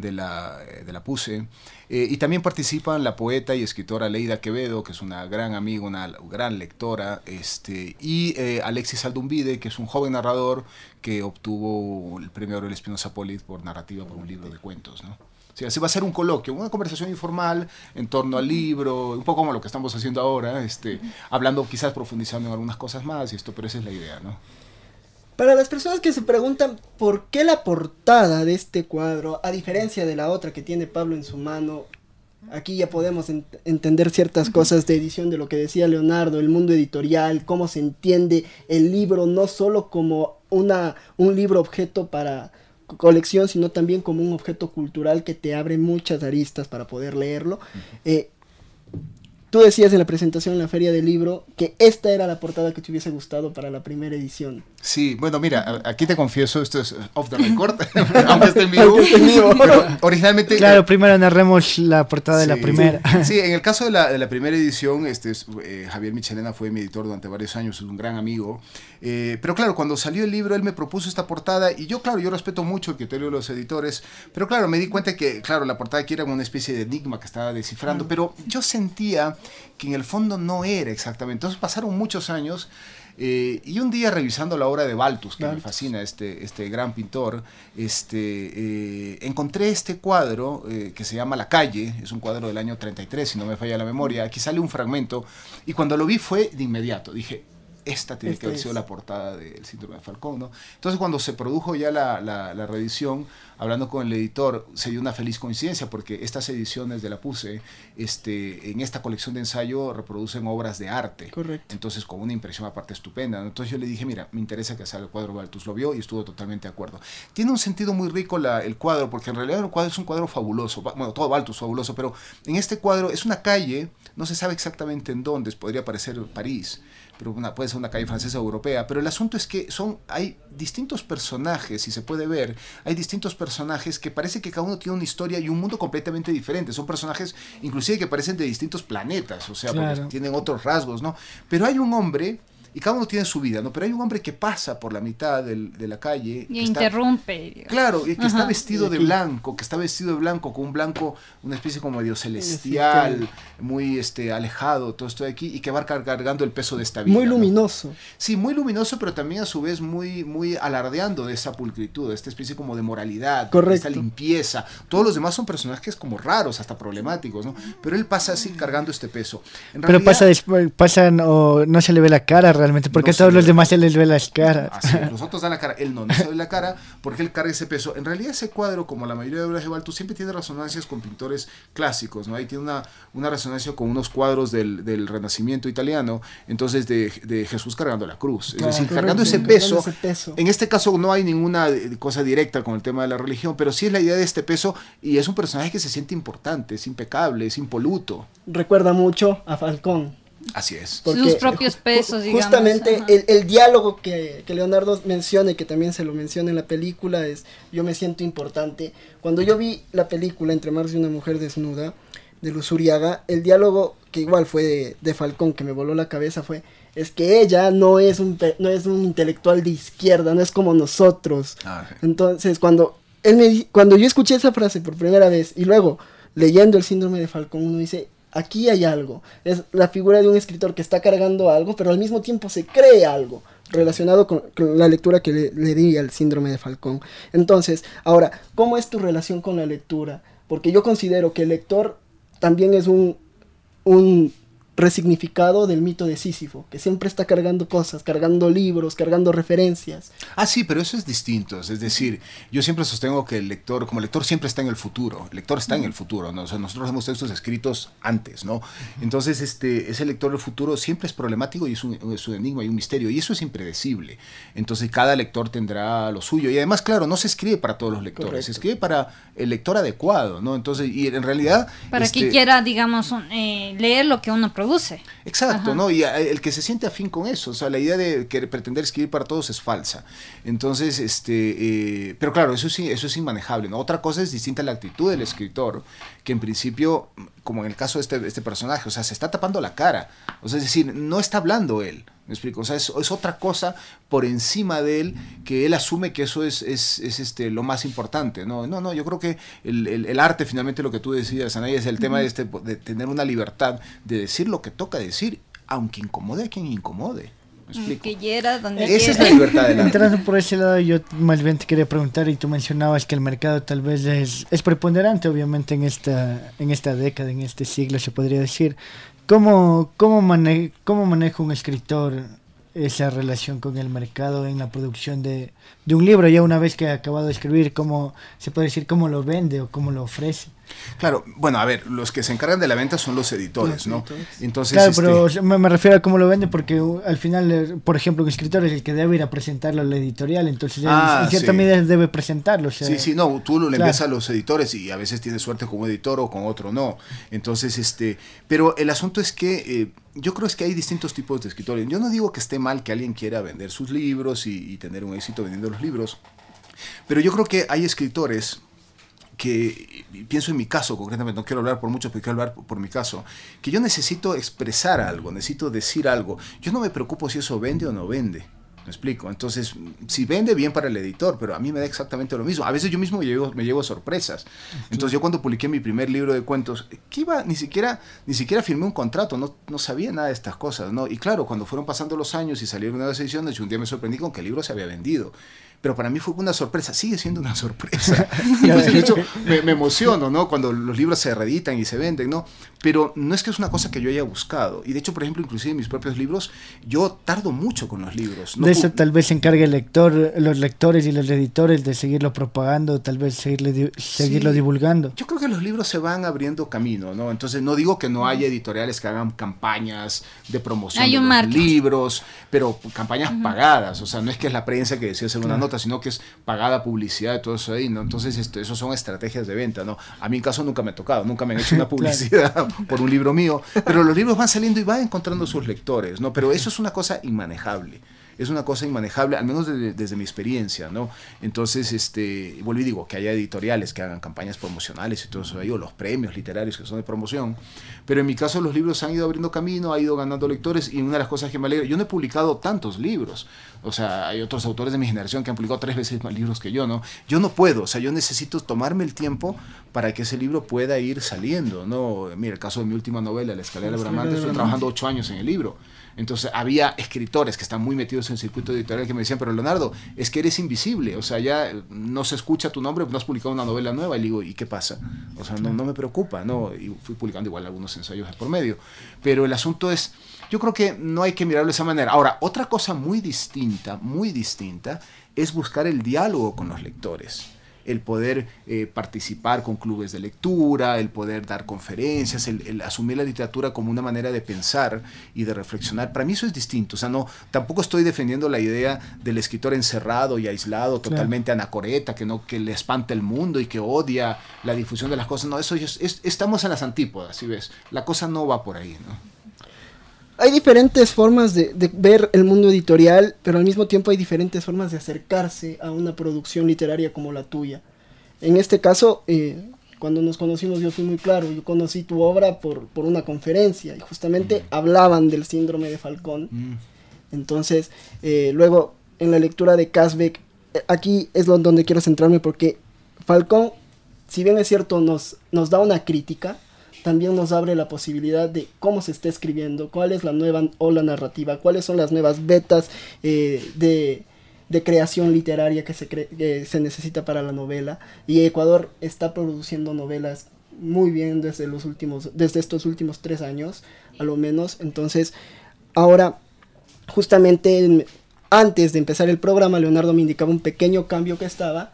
de la, de la PUSE. Eh, y también participan la poeta y escritora Leida Quevedo, que es una gran amiga, una gran lectora, este, y eh, Alexis Aldumbide, que es un joven narrador que obtuvo el premio Aurelio Espinosa Polit por narrativa por un libro de cuentos, ¿no? Sí, así va a ser un coloquio, una conversación informal en torno al libro, un poco como lo que estamos haciendo ahora, este, hablando quizás profundizando en algunas cosas más y esto, pero esa es la idea, ¿no? Para las personas que se preguntan por qué la portada de este cuadro, a diferencia de la otra que tiene Pablo en su mano, aquí ya podemos ent- entender ciertas cosas de edición de lo que decía Leonardo, el mundo editorial, cómo se entiende el libro no solo como una, un libro objeto para co- colección, sino también como un objeto cultural que te abre muchas aristas para poder leerlo. Eh, Tú decías en la presentación en la feria del libro que esta era la portada que te hubiese gustado para la primera edición. Sí, bueno, mira, aquí te confieso, esto es off the [LAUGHS] record, [LAUGHS] aunque esté en vivo. Aunque esté en vivo. [LAUGHS] Pero originalmente... Claro, primero narremos la portada de la Sí. primera. Sí, en el caso de la, de la primera edición, este, es, eh, Javier Michelena fue mi editor durante varios años, es un gran amigo. Eh, pero claro, cuando salió el libro, él me propuso esta portada y yo, claro, yo respeto mucho el criterio de los editores, pero claro, me di cuenta que, claro, la portada aquí era una especie de enigma que estaba descifrando, pero yo sentía que en el fondo no era exactamente. Entonces pasaron muchos años. eh, y un día revisando la obra de Baltus, que me fascina, este, este gran pintor, este, eh, encontré este cuadro eh, que se llama La calle, es un cuadro del año 33, si no me falla la memoria, aquí sale un fragmento, y cuando lo vi fue de inmediato, dije, esta tiene Esta que haber es. sido la portada del síndrome de Falcón, ¿no? Entonces cuando se produjo ya la, la, la reedición, hablando con el editor, se dio una feliz coincidencia porque estas ediciones de la PUSE, este, en esta colección de ensayo reproducen obras de arte. Correcto. Entonces con una impresión aparte estupenda. ¿no? Entonces yo le dije, mira, me interesa que salga el cuadro Baltus. Lo vio y estuvo totalmente de acuerdo. Tiene un sentido muy rico la, el cuadro, porque en realidad el cuadro es un cuadro fabuloso. Bueno, todo Baltus es fabuloso, pero en este cuadro es una calle, no se sabe exactamente en dónde, podría parecer París, pero una, puede ser una calle francesa o europea. Pero el asunto es que son, hay distintos personajes, si se puede ver, hay distintos personajes que parece que cada uno tiene una historia y un mundo completamente diferente. Son personajes inclusive que parecen de distintos planetas, o sea, porque tienen otros rasgos, ¿no? Pero hay un hombre, y cada uno tiene su vida, ¿no? Pero hay un hombre que pasa por la mitad del- de la calle. Y que interrumpe. Claro, y que está vestido de blanco, que está vestido de blanco, con un blanco, una especie como medio celestial, Sí, muy este alejado, todo esto de aquí, y que va car- cargando el peso de esta vida. Muy ¿no? luminoso. Sí, muy luminoso, pero también a su vez muy, muy alardeando de esa pulcritud, de esta especie como de moralidad, de Correcto. esta limpieza. Todos los demás son personajes como raros, hasta problemáticos, ¿no? Pero él pasa así cargando este peso. En Pero realidad- pasa después, pasan o no se le ve la cara realmente, porque No a se todos los demás se les ve las caras. Así es, [LAUGHS] los otros dan la cara, él no, no se ve la cara porque él carga ese peso. En realidad ese cuadro, como la mayoría de obras de Baltus, siempre tiene resonancias con pintores clásicos, ¿no? Ahí tiene una, una resonancia con unos cuadros del, del Renacimiento italiano, entonces de, de Jesús cargando la cruz. Es Claro, decir, correcto, cargando ese peso. ese peso. En este caso no hay ninguna eh, cosa directa con el tema de la religión, pero sí es la idea de este peso y es un personaje que se siente importante, es impecable, es impoluto. Recuerda mucho a Falcón. Así es. Porque Sus propios pesos, digamos, Justamente el, el diálogo que, que Leonardo menciona y que también se lo menciona en la película es yo me siento importante. Cuando yo vi la película Entre Mars y una mujer desnuda de Luzuriaga, el diálogo que igual fue de, de Falcón que me voló la cabeza fue es que ella no es un no es un intelectual de izquierda, no es como nosotros. Ah, Entonces, cuando él me cuando yo escuché esa frase por primera vez y luego leyendo el síndrome de Falcón, uno dice, aquí hay algo. Es la figura de un escritor que está cargando algo, pero al mismo tiempo se cree algo relacionado con, la lectura que le, le di al síndrome de Falcón. Entonces, ahora, ¿cómo es tu relación con la lectura? Porque yo considero que el lector también es un, un resignificado del mito de Sísifo, que siempre está cargando cosas, cargando libros, cargando referencias. Ah, sí, pero eso es distinto. Es decir, yo siempre sostengo que el lector, como lector, siempre está en el futuro. El lector está en el futuro, ¿no? O sea, nosotros hemos textos escritos antes, ¿no? Entonces, este, ese lector del futuro siempre es problemático y es un, es un enigma y un misterio. Y eso es impredecible. Entonces, cada lector tendrá lo suyo. Y además, claro, no se escribe para todos los lectores. Correcto. Se escribe para el lector adecuado, ¿no? Entonces, y en realidad... Para este, que quiera, digamos, un- eh, leer lo que uno produce. Exacto, Ajá. ¿no? Y el que se siente afín con eso, o sea, la idea de que pretender escribir para todos es falsa. Entonces, este, eh, pero claro, eso sí, eso es inmanejable, ¿no? Otra cosa es distinta la actitud del escritor, que en principio, como en el caso de este, este personaje, o sea, se está tapando la cara, o sea, es decir, no está hablando él. ¿Me explico? O sea, es, es otra cosa por encima de él que él asume que eso es, es, es, este, lo más importante. No, no, no, yo creo que el, el- el arte, finalmente, lo que tú decías, Anaya, es el tema de, este, de tener una libertad de decir lo que toca decir, aunque incomode a quien incomode. ¿Me explico? Que hiera donde Esa es la libertad del arte. Entrando por ese lado, yo más bien te quería preguntar, y tú mencionabas que el mercado tal vez es, es preponderante, obviamente, en esta, en esta década, en este siglo, se podría decir. ¿Cómo, cómo, cómo maneja un escritor esa relación con el mercado en la producción de, de un libro, ya una vez que ha acabado de escribir, cómo se puede decir cómo lo vende o cómo lo ofrece? Claro, bueno, a ver, los que se encargan de la venta son los editores, ¿no? Entonces, Claro, este, pero sea, me, me refiero a cómo lo vende porque uh, al final, eh, por ejemplo, un escritor es el que debe ir a presentarlo a la editorial, entonces Ah, en cierta sí. medida debe presentarlo. o sea, Sí, sí, no, tú lo le claro. envías a los editores y a veces tienes suerte con un editor o con otro no. Entonces, este, pero el asunto es que eh, yo creo es que hay distintos tipos de escritores. Yo no digo que esté mal que alguien quiera vender sus libros y, y tener un éxito vendiendo los libros, pero yo creo que hay escritores que, pienso en mi caso concretamente, no quiero hablar por muchos, pero quiero hablar por, por mi caso, que yo necesito expresar algo, necesito decir algo. Yo no me preocupo si eso vende o no vende. ¿Me explico? Entonces, si vende bien para el editor, pero a mí me da exactamente lo mismo. A veces yo mismo me llevo, me llevo sorpresas. Entonces, yo cuando publiqué mi primer libro de cuentos, que iba, ni siquiera, ni siquiera firmé un contrato, no, no sabía nada de estas cosas, ¿no? Y claro, cuando fueron pasando los años y salieron nuevas ediciones, yo un día me sorprendí con que el libro se había vendido. Pero para mí fue una sorpresa, sigue siendo una sorpresa. [LAUGHS] de hecho, me, me, emociono, ¿no? Cuando los libros se reeditan y se venden, ¿no? Pero no es que es una cosa que yo haya buscado. Y de hecho, por ejemplo, inclusive en mis propios libros, yo tardo mucho con los libros. ¿no? De eso tal vez se encargue el lector, los lectores y los editores de seguirlo propagando, tal vez seguirle, seguirlo divulgando. Yo creo que los libros se van abriendo camino, ¿no? Entonces, no digo que no haya editoriales que hagan campañas de promoción de los libros, pero campañas pagadas. O sea, no es que es la prensa que decía hacer una nota, sino que es pagada publicidad y todo eso ahí, ¿no? Entonces, esto, eso son estrategias de venta, ¿no? A mí en caso nunca me ha tocado, nunca me han hecho una [LAUGHS] publicidad por un libro mío, pero los libros van saliendo y van encontrando sus lectores, ¿no? Pero eso es una cosa inmanejable es una cosa inmanejable, al menos desde, mi experiencia, ¿no? Entonces, este, vuelvo y digo, que haya editoriales que hagan campañas promocionales y todo eso ahí, o los premios literarios que son de promoción, pero en mi caso los libros han ido abriendo camino, ha ido ganando lectores, y una de las cosas que me alegra, yo no he publicado tantos libros, o sea, hay otros autores de mi generación que han publicado tres veces más libros que yo, ¿no? Yo no puedo, o sea, yo necesito tomarme el tiempo para que ese libro pueda ir saliendo, ¿no? Mira, el caso de mi última novela, La escalera de Bramante, estoy trabajando ocho años en el libro. Entonces había escritores que están muy metidos en el circuito editorial que me decían, pero Leonardo, es que eres invisible, o sea, ya no se escucha tu nombre, no has publicado una novela nueva. Y digo, ¿y qué pasa? O sea, no, no me preocupa, ¿no? Y fui publicando igual algunos ensayos por medio. Pero el asunto es, yo creo que no hay que mirarlo de esa manera. Ahora, otra cosa muy distinta, muy distinta, es buscar el diálogo con los lectores el poder eh, participar con clubes de lectura, el poder dar conferencias, el, asumir la literatura como una manera de pensar y de reflexionar. Para mí eso es distinto. O sea, no, tampoco estoy defendiendo la idea del escritor encerrado y aislado, totalmente anacoreta, que no, que le espanta el mundo y que odia la difusión de las cosas. No, eso es, estamos en las antípodas, si ves. La cosa no va por ahí, ¿no? Hay diferentes formas de, ver el mundo editorial, pero al mismo tiempo hay diferentes formas de acercarse a una producción literaria como la tuya. En este caso, eh, cuando nos conocimos yo fui muy claro, yo conocí tu obra por, por una conferencia y justamente hablaban del síndrome de Falcón. Mm. Entonces, eh, luego en la lectura de Kasbeck, eh, aquí es donde quiero centrarme porque Falcón, si bien es cierto, nos, nos da una crítica, también nos abre la posibilidad de cómo se está escribiendo, cuál es la nueva ola narrativa, cuáles son las nuevas betas eh, de, creación literaria que se, que se necesita para la novela. Y Ecuador está produciendo novelas muy bien desde los últimos, desde estos últimos tres años, a lo menos. Entonces, ahora, justamente antes de empezar el programa, Leonardo me indicaba un pequeño cambio que estaba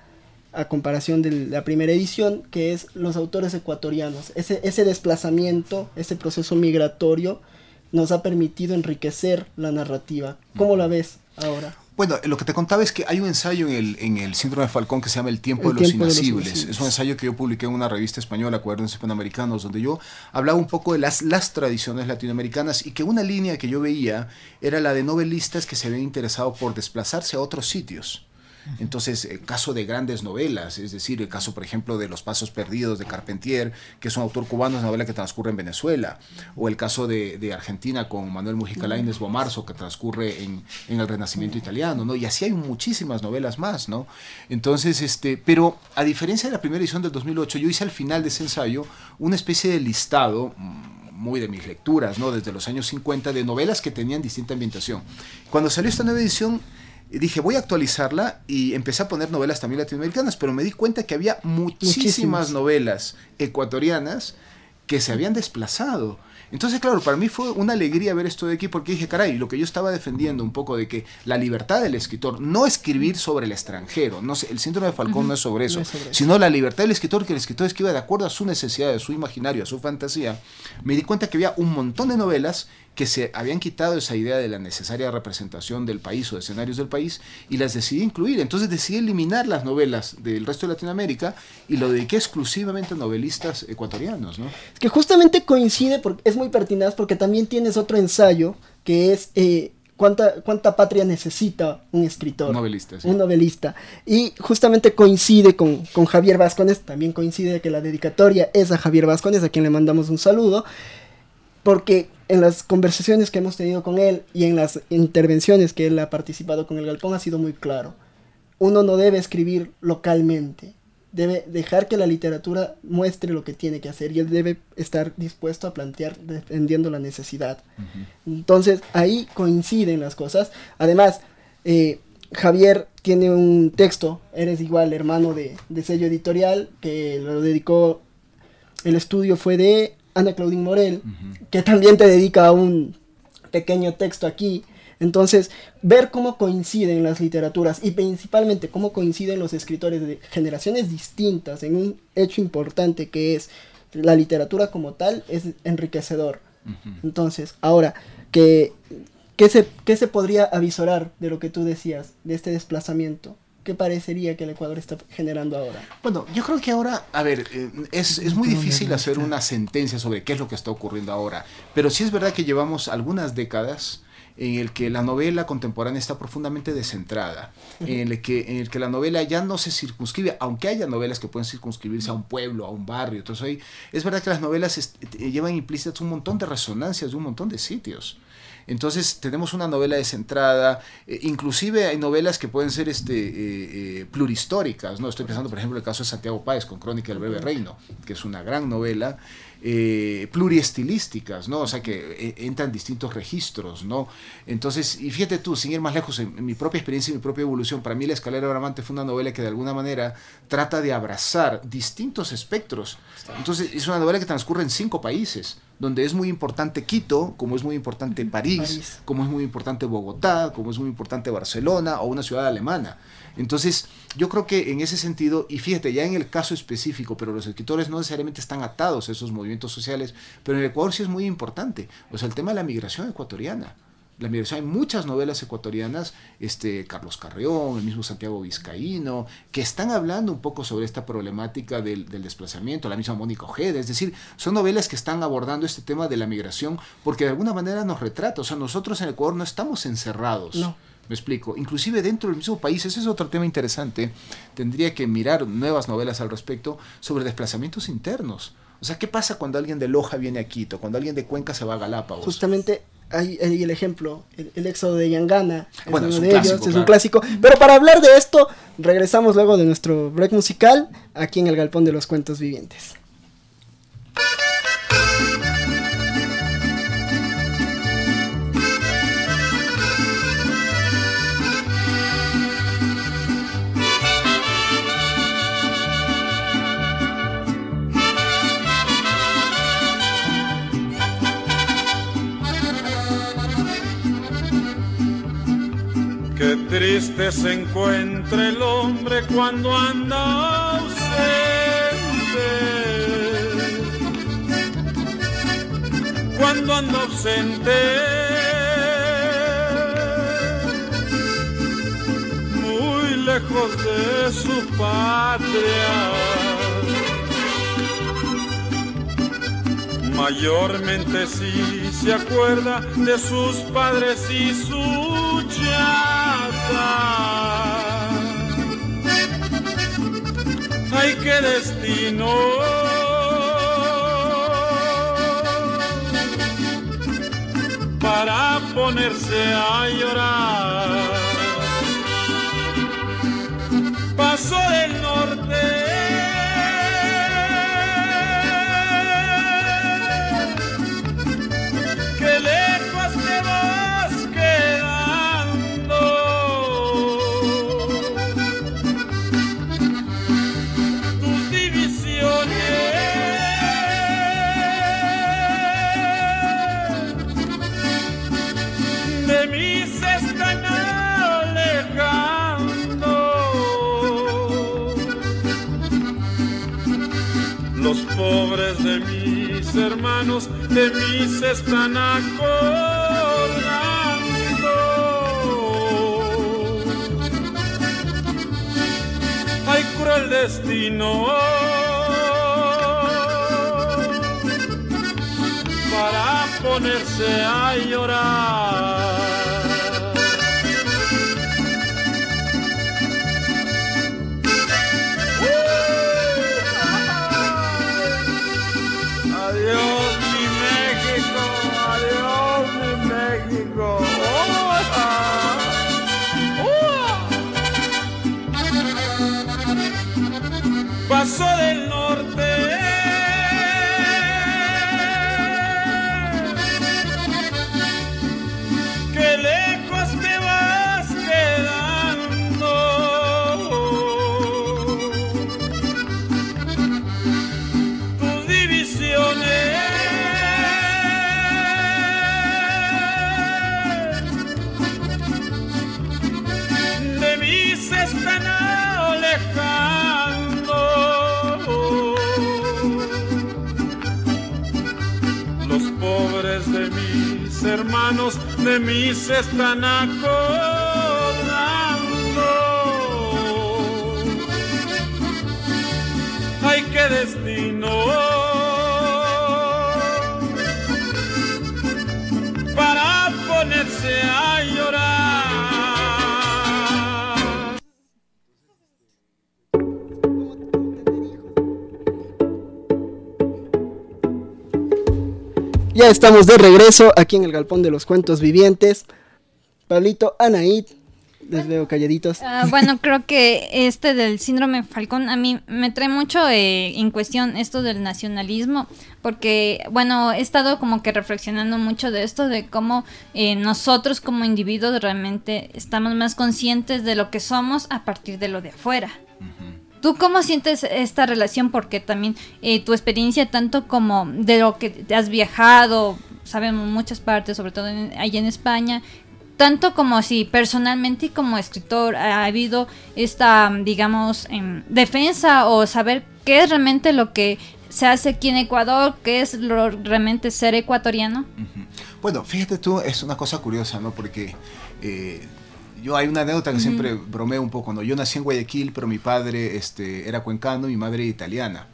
a comparación de la primera edición, que es los autores ecuatorianos. Ese, ese desplazamiento, ese proceso migratorio, nos ha permitido enriquecer la narrativa. ¿Cómo la ves ahora? Bueno, lo que te contaba es que hay un ensayo en el, en el Síndrome de Falcón que se llama El tiempo, de, los inasibles. Es un ensayo que yo publiqué en una revista española, Cuadernos Panamericanos, donde yo hablaba un poco de las, las tradiciones latinoamericanas y que una línea que yo veía era la de novelistas que se habían interesado por desplazarse a otros sitios. Entonces, el caso de grandes novelas, es decir, el caso, por ejemplo, de Los Pasos Perdidos de Carpentier, que es un autor cubano, es una novela que transcurre en Venezuela, o el caso de, Argentina con Manuel Mujica Lainez Bomarzo, que transcurre en, el Renacimiento italiano, ¿no? Y así hay muchísimas novelas más, ¿no? Entonces, este, pero a diferencia de la primera edición del 2008, yo hice al final de ese ensayo una especie de listado mm, muy de mis lecturas, ¿no? Desde los años 50, de novelas que tenían distinta ambientación. Cuando salió esta nueva edición, dije, voy a actualizarla y empecé a poner novelas también latinoamericanas, pero me di cuenta que había muchísimas, novelas ecuatorianas que se habían desplazado. Entonces, claro, para mí fue una alegría ver esto de aquí porque dije, caray, lo que yo estaba defendiendo un poco de que la libertad del escritor, no escribir sobre el extranjero, no sé, el síndrome de Falcón no es sobre eso, sino la libertad del escritor, que el escritor escriba de acuerdo a su necesidad, a su imaginario, a su fantasía, me di cuenta que había un montón de novelas que se habían quitado esa idea de la necesaria representación del país o de escenarios del país y las decidí incluir. Entonces decidí eliminar las novelas del resto de Latinoamérica y lo dediqué exclusivamente a novelistas ecuatorianos. ¿no? Es que justamente coincide, porque es muy pertinaz porque también tienes otro ensayo que es... Eh, ¿Cuánta, ¿Cuánta patria necesita un escritor? Un novelista. Un novelista. Y justamente coincide con, con Javier Vascones, también coincide que la dedicatoria es a Javier Vascones, a quien le mandamos un saludo porque en las conversaciones que hemos tenido con él y en las intervenciones que él ha participado con el Galpón ha sido muy claro. Uno no debe escribir localmente, debe dejar que la literatura muestre lo que tiene que hacer y él debe estar dispuesto a plantear defendiendo la necesidad. Entonces ahí coinciden las cosas. Además, eh, Javier tiene un texto, Eres igual, hermano de, de sello editorial, que lo dedicó, el estudio fue de Ana Claudine Morel, que también te dedica un pequeño texto aquí. Entonces, ver cómo coinciden las literaturas y principalmente cómo coinciden los escritores de generaciones distintas en un hecho importante que es la literatura como tal es enriquecedor. Entonces, ahora, que, ¿qué, se, ¿qué se podría avisorar de lo que tú decías, de este desplazamiento? ¿Qué parecería que el Ecuador está generando ahora? Bueno, yo creo que ahora, a ver, eh, es, es muy difícil hacer una sentencia sobre qué es lo que está ocurriendo ahora, pero sí es verdad que llevamos algunas décadas en el que la novela contemporánea está profundamente descentrada, en el, que, en el que la novela ya no se circunscribe, aunque haya novelas que pueden circunscribirse a un pueblo, a un barrio, entonces hoy es verdad que las novelas est- eh, llevan implícitas un montón de resonancias de un montón de sitios. Entonces tenemos una novela descentrada, eh, inclusive hay novelas que pueden ser este, eh, eh, plurihistóricas, ¿no? Estoy pensando, por ejemplo, el caso de Santiago Páez con Crónica del Breve Reino, que es una gran novela, eh, pluriestilísticas, ¿no? O sea, que eh, entran distintos registros, ¿no? Entonces, y fíjate tú, sin ir más lejos, en, en mi propia experiencia y mi propia evolución, para mí La Escalera Bramante fue una novela que de alguna manera trata de abrazar distintos espectros. Entonces, es una novela que transcurre en cinco países, donde es muy importante Quito, como es muy importante París, París. como es muy importante Bogotá, como es muy importante Barcelona o una ciudad alemana. Entonces, yo creo que en ese sentido, y fíjate, ya en el caso específico, pero los escritores no necesariamente están atados a esos movimientos sociales, pero en el Ecuador sí es muy importante. O sea, el tema de la migración ecuatoriana. La migración, hay muchas novelas ecuatorianas, este, Carlos Carreón, el mismo Santiago Vizcaíno, que están hablando un poco sobre esta problemática del, del desplazamiento, la misma Mónica Ojeda, es decir, son novelas que están abordando este tema de la migración porque de alguna manera nos retrata, o sea, nosotros en Ecuador no estamos encerrados. No. Me explico. Inclusive dentro del mismo país, ese es otro tema interesante. Tendría que mirar nuevas novelas al respecto sobre desplazamientos internos. O sea, ¿qué pasa cuando alguien de Loja viene a Quito? Cuando alguien de Cuenca se va a Galápagos. Justamente hay, hay el ejemplo, el, el éxodo de Yangana, es Bueno, uno es un de clásico, ellos, es un clásico. Pero para hablar de esto, regresamos luego de nuestro break musical aquí en el Galpón de los Cuentos Vivientes. Triste se encuentra el hombre cuando anda ausente. Cuando anda ausente. Muy lejos de su patria. Mayormente si se acuerda de sus padres y su chata. Ay, qué destino. Para ponerse a llorar. Paso del hermanos de mí se están acordando. Ay, cruel destino. Para ponerse a llorar. De mí se Ya estamos de regreso aquí en el Galpón de los Cuentos Vivientes. Pablito, Anaid, les veo calladitos. Ah, bueno, creo que este del síndrome Falcón a mí me trae mucho eh, en cuestión esto del nacionalismo, porque, bueno, he estado como que reflexionando mucho de esto, de cómo eh, nosotros como individuos realmente estamos más conscientes de lo que somos a partir de lo de afuera. ¿Tú cómo sientes esta relación? Porque también eh, tu experiencia, tanto como de lo que has viajado, sabemos muchas partes, sobre todo en, en España, tanto como si personalmente y como escritor ha habido esta, digamos, em, defensa o saber qué es realmente lo que se hace aquí en Ecuador, qué es lo, realmente ser ecuatoriano. Bueno, fíjate tú, es una cosa curiosa, ¿no? Porque eh, yo hay una anécdota que siempre bromeo un poco, ¿no? Yo nací en Guayaquil, pero mi padre este, era cuencano y mi madre italiana.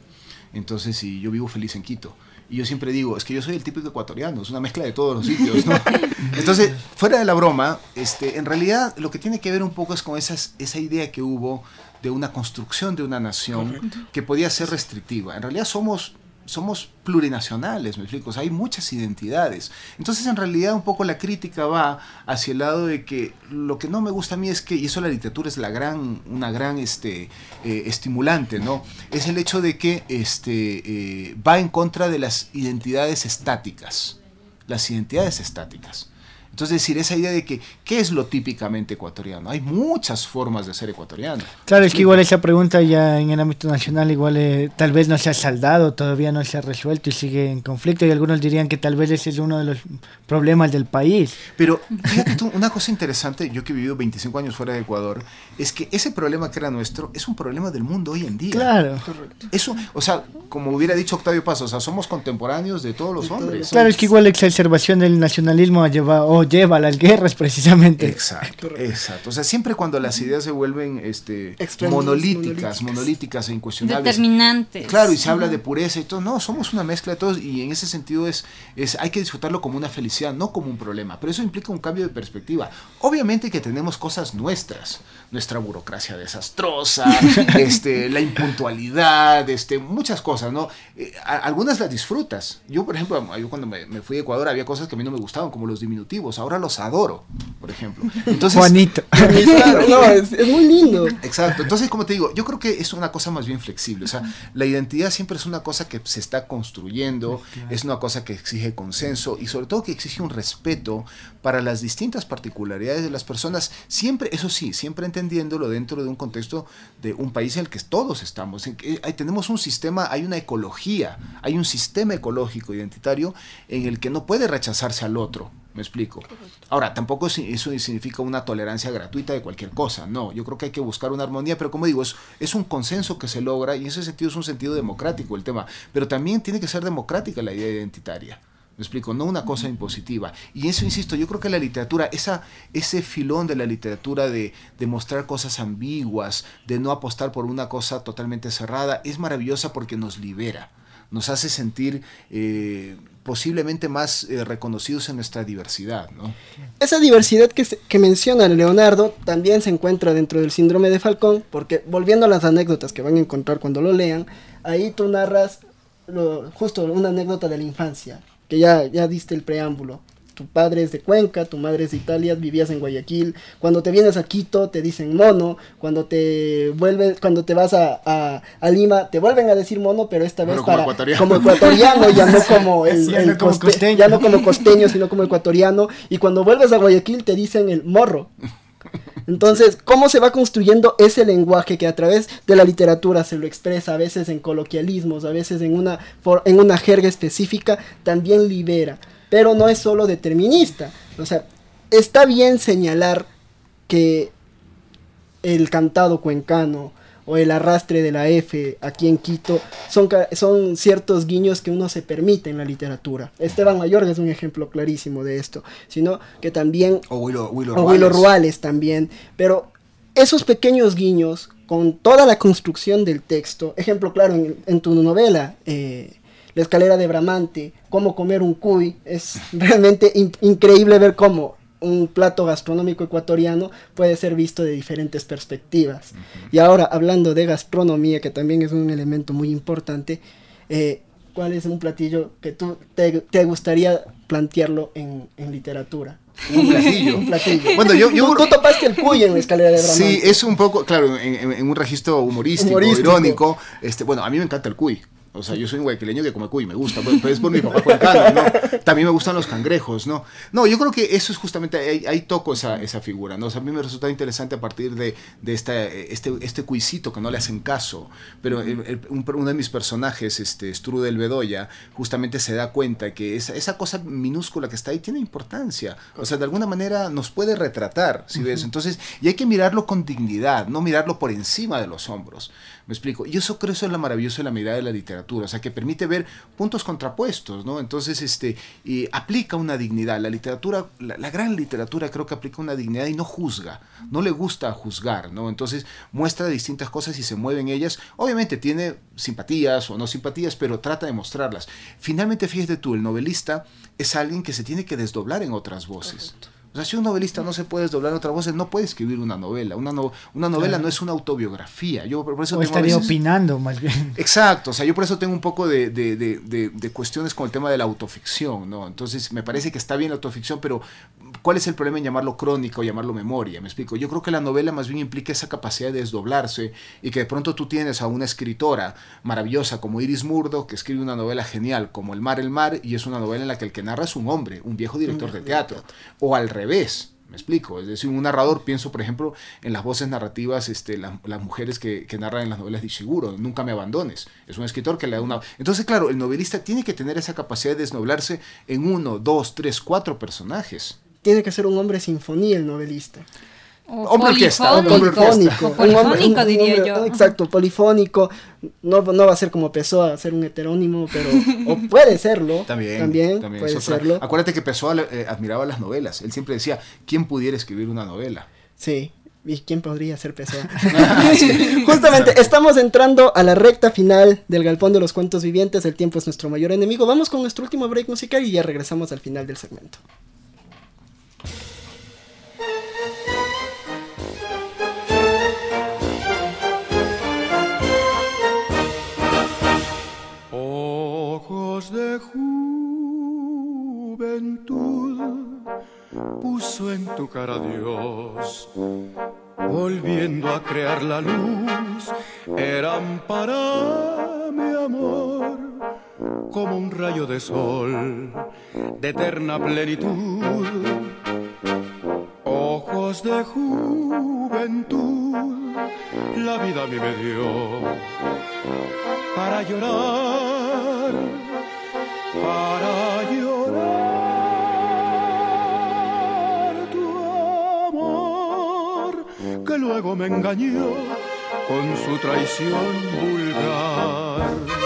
Entonces, y yo vivo feliz en Quito. Y yo siempre digo, es que yo soy el típico ecuatoriano, es una mezcla de todos los sitios, ¿no? [LAUGHS] Entonces, fuera de la broma, este, en realidad lo que tiene que ver un poco es con esas, esa idea que hubo de una construcción de una nación que podía ser restrictiva. En realidad somos somos plurinacionales, me explico, o sea, hay muchas identidades. Entonces, en realidad, un poco la crítica va hacia el lado de que lo que no me gusta a mí es que, y eso la literatura es la gran, una gran este, eh, estimulante, ¿no? Es el hecho de que este, eh, va en contra de las identidades estáticas, las identidades estáticas. Entonces, decir, esa idea de que, ¿qué es lo típicamente ecuatoriano? Hay muchas formas de ser ecuatoriano. Claro, es que igual esa pregunta ya en el ámbito nacional igual eh, tal vez no se ha saldado, todavía no se ha resuelto y sigue en conflicto y algunos dirían que tal vez ese es uno de los problemas del país. Pero fíjate tú, una cosa interesante, yo que he vivido 25 años fuera de Ecuador, es que ese problema que era nuestro es un problema del mundo hoy en día. Claro. Eso, o sea, como hubiera dicho Octavio Paz, o sea, somos contemporáneos de todos los hombres. Claro, es que igual la exacerbación del nacionalismo lleva, lleva a las guerras precisamente. Exacto, exacto. O sea, siempre cuando las ideas se vuelven este, monolíticas, monolíticas e incuestionables. Determinantes. Claro, y se habla de pureza y todo. No, somos una mezcla de todos y en ese sentido es, es hay que disfrutarlo como una felicidad, no como un problema. Pero eso implica un cambio de perspectiva. Obviamente que tenemos cosas nuestras, nuestra burocracia desastrosa, [LAUGHS] este, la impuntualidad, este, muchas cosas, ¿no? Eh, a- algunas las disfrutas. Yo, por ejemplo, yo cuando me, me fui a Ecuador había cosas que a mí no me gustaban, como los diminutivos. Ahora los adoro, por ejemplo. Entonces, Juanito. [LAUGHS] Claro. [LAUGHS] No, es, es muy lindo. Exacto, entonces como te digo, yo creo que es una cosa más bien flexible, o sea, la identidad siempre es una cosa que se está construyendo, es una cosa que exige consenso y sobre todo que exige un respeto para las distintas particularidades de las personas, siempre, eso sí, siempre entendiéndolo dentro de un contexto de un país en el que todos estamos, en que hay- tenemos un sistema, hay una ecología, hay un sistema ecológico identitario en el que no puede rechazarse al otro, me explico. Ahora, tampoco eso significa una tolerancia gratuita de cualquier cosa, no. Yo creo que hay que buscar una armonía, pero como digo, es, es un consenso que se logra y en ese sentido es un sentido democrático el tema. Pero también tiene que ser democrática la idea identitaria. Me explico, no una cosa impositiva. Y eso, insisto, yo creo que la literatura, esa, ese filón de la literatura de, de mostrar cosas ambiguas, de no apostar por una cosa totalmente cerrada, es maravillosa porque nos libera, nos hace sentir eh, posiblemente más eh, reconocidos en nuestra diversidad, ¿no? Esa diversidad que, se- que menciona Leonardo también se encuentra dentro del síndrome de Falcón, porque volviendo a las anécdotas que van a encontrar cuando lo lean, ahí tú narras lo- justo una anécdota de la infancia, que ya, ya diste el preámbulo. Tu padre es de Cuenca, tu madre es de Italia, vivías en Guayaquil. Cuando te vienes a Quito te dicen mono, cuando te vuelves, cuando te vas a, a- a Lima te vuelven a decir mono, pero esta vez Pero como ecuatoriano. como ecuatoriano, ya no como [LAUGHS] el, Ya el no como coste- costeño. ya no como costeño, sino como ecuatoriano. Y cuando vuelves a Guayaquil te dicen el morro. Entonces, ¿cómo se va construyendo ese lenguaje que a través de la literatura se lo expresa, a veces en coloquialismos, a veces en una, en una jerga específica, también libera? Pero no es solo determinista. O sea, está bien señalar que el cantado cuencano o el arrastre de la F aquí en Quito, son, son ciertos guiños que uno se permite en la literatura. Esteban Mayorga es un ejemplo clarísimo de esto, sino que también O Willow, Willow o Willow Ruales. Ruales también, pero esos pequeños guiños con toda la construcción del texto, ejemplo claro en, en tu novela, eh, La escalera de Bramante, cómo comer un cuy, es [LAUGHS] realmente in- increíble ver cómo un plato gastronómico ecuatoriano puede ser visto de diferentes perspectivas. Y ahora, hablando de gastronomía, que también es un elemento muy importante, eh, ¿cuál es un platillo que tú te, te gustaría plantearlo en, en literatura? Un platillo. [LAUGHS] Un platillo. Bueno, yo- yo- tú, tú topaste el cuy en la escalera de Bramante. Sí, es un poco, claro, en, en- en un registro humorístico, Humorístico. irónico. Este, bueno, a mí me encanta el cuy. O sea, yo soy un guayquileño que come cuy, me gusta, pero pero es por mi papá cuencano, ¿no? También me gustan los cangrejos, ¿no? No, yo creo que eso es justamente, ahí, ahí toco esa, esa figura, ¿no? O sea, a mí me resulta interesante a partir de, de esta, este, este cuisito que no le hacen caso, pero el- el- un- uno de mis personajes, este, Strudel Bedoya, justamente se da cuenta que esa, esa cosa minúscula que está ahí tiene importancia, o sea, de alguna manera nos puede retratar, si ves? Entonces, y hay que mirarlo con dignidad, no mirarlo por encima de los hombros. Me explico. Y eso creo eso es lo maravilloso de la mirada de la literatura, o sea, que permite ver puntos contrapuestos, ¿no? Entonces, este, y aplica una dignidad. La literatura, la, gran literatura creo que aplica una dignidad y no juzga, no le gusta juzgar, ¿no? Entonces, muestra distintas cosas y se mueve en ellas. Obviamente tiene simpatías o no simpatías, pero trata de mostrarlas. Finalmente, fíjate tú, el novelista es alguien que se tiene que desdoblar en otras voces. O sea, si un novelista no se puede desdoblar en otras voces, no puede escribir una novela. Una, no- una novela Claro. no es una autobiografía. Yo por eso O tengo estaría veces- opinando más bien. Exacto, o sea, yo por eso tengo un poco de, de- de- de- de cuestiones con el tema de la autoficción, ¿no? Entonces, me parece que está bien la autoficción, pero ¿cuál es el problema en llamarlo crónica o llamarlo memoria? Me explico. Yo creo que la novela más bien implica esa capacidad de desdoblarse y que de pronto tú tienes a una escritora maravillosa como Iris Murdo, que escribe una novela genial como El mar, el mar, y es una novela en la que el que narra es un hombre, un viejo director de teatro, o al revés. Me explico, es decir, un narrador, pienso por ejemplo en las voces narrativas, este, la- las mujeres que, que narran en las novelas de Ishiguro, Nunca me abandones, es un escritor que le da una... Entonces, claro, el novelista tiene que tener esa capacidad de desnoblarse en uno, dos, tres, cuatro personajes. Tiene que ser un hombre sinfonía el novelista. O Hombre orquesta, polifónico. O Un hombre- polifónico, un diría hombre- yo. Exacto, polifónico. No, no va a ser como Pessoa, ser un heterónimo, pero. [LAUGHS] o puede serlo. También, También, también puede serlo. Acuérdate que Pessoa eh, admiraba las novelas, él siempre decía, ¿quién pudiera escribir una novela? Sí. ¿Y quién podría ser Pessoa? [LAUGHS] [LAUGHS] Justamente, estamos entrando a la recta final del Galpón de los Cuentos Vivientes. El tiempo es nuestro mayor enemigo. Vamos con nuestro último break musical y ya regresamos al final del segmento. De juventud puso en tu cara Dios, volviendo a crear la luz, eran para mi amor como un rayo de sol de eterna plenitud. Ojos de juventud, la vida a mí me dio para llorar, para llorar tu amor que luego me engañó con su traición vulgar.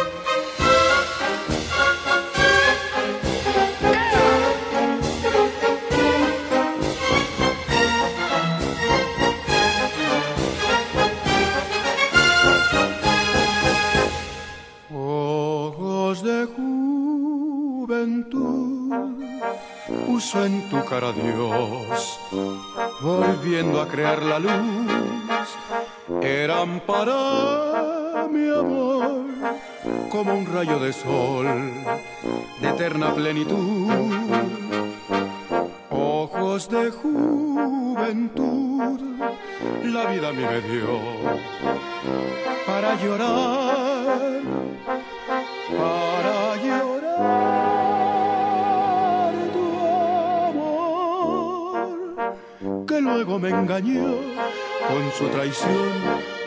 Juventud puso en tu cara Dios, volviendo a crear la luz, eran para mi amor como un rayo de sol de eterna plenitud. Ojos de juventud, la vida me dio para llorar, me engañó con su traición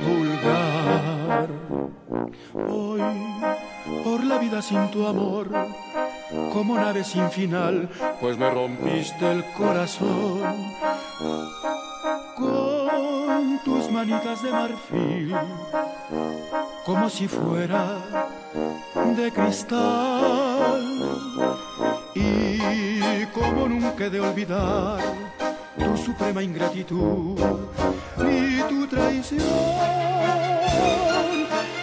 vulgar. Hoy, por la vida sin tu amor, como nave sin final, pues me rompiste el corazón con tus manitas de marfil, como si fuera de cristal. Y como nunca he de olvidar tu suprema ingratitud y tu traición.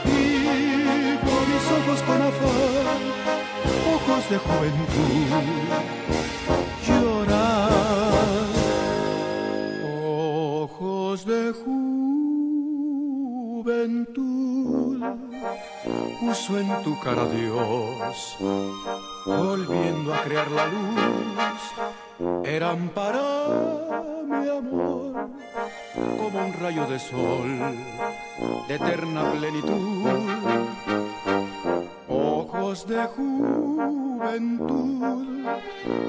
Y por mis ojos con afán, ojos de juventud, llorar. Ojos de juventud, puso en tu cara Dios, volviendo a crear la luz, eran para mi amor como un rayo de sol de eterna plenitud. Ojos de juventud,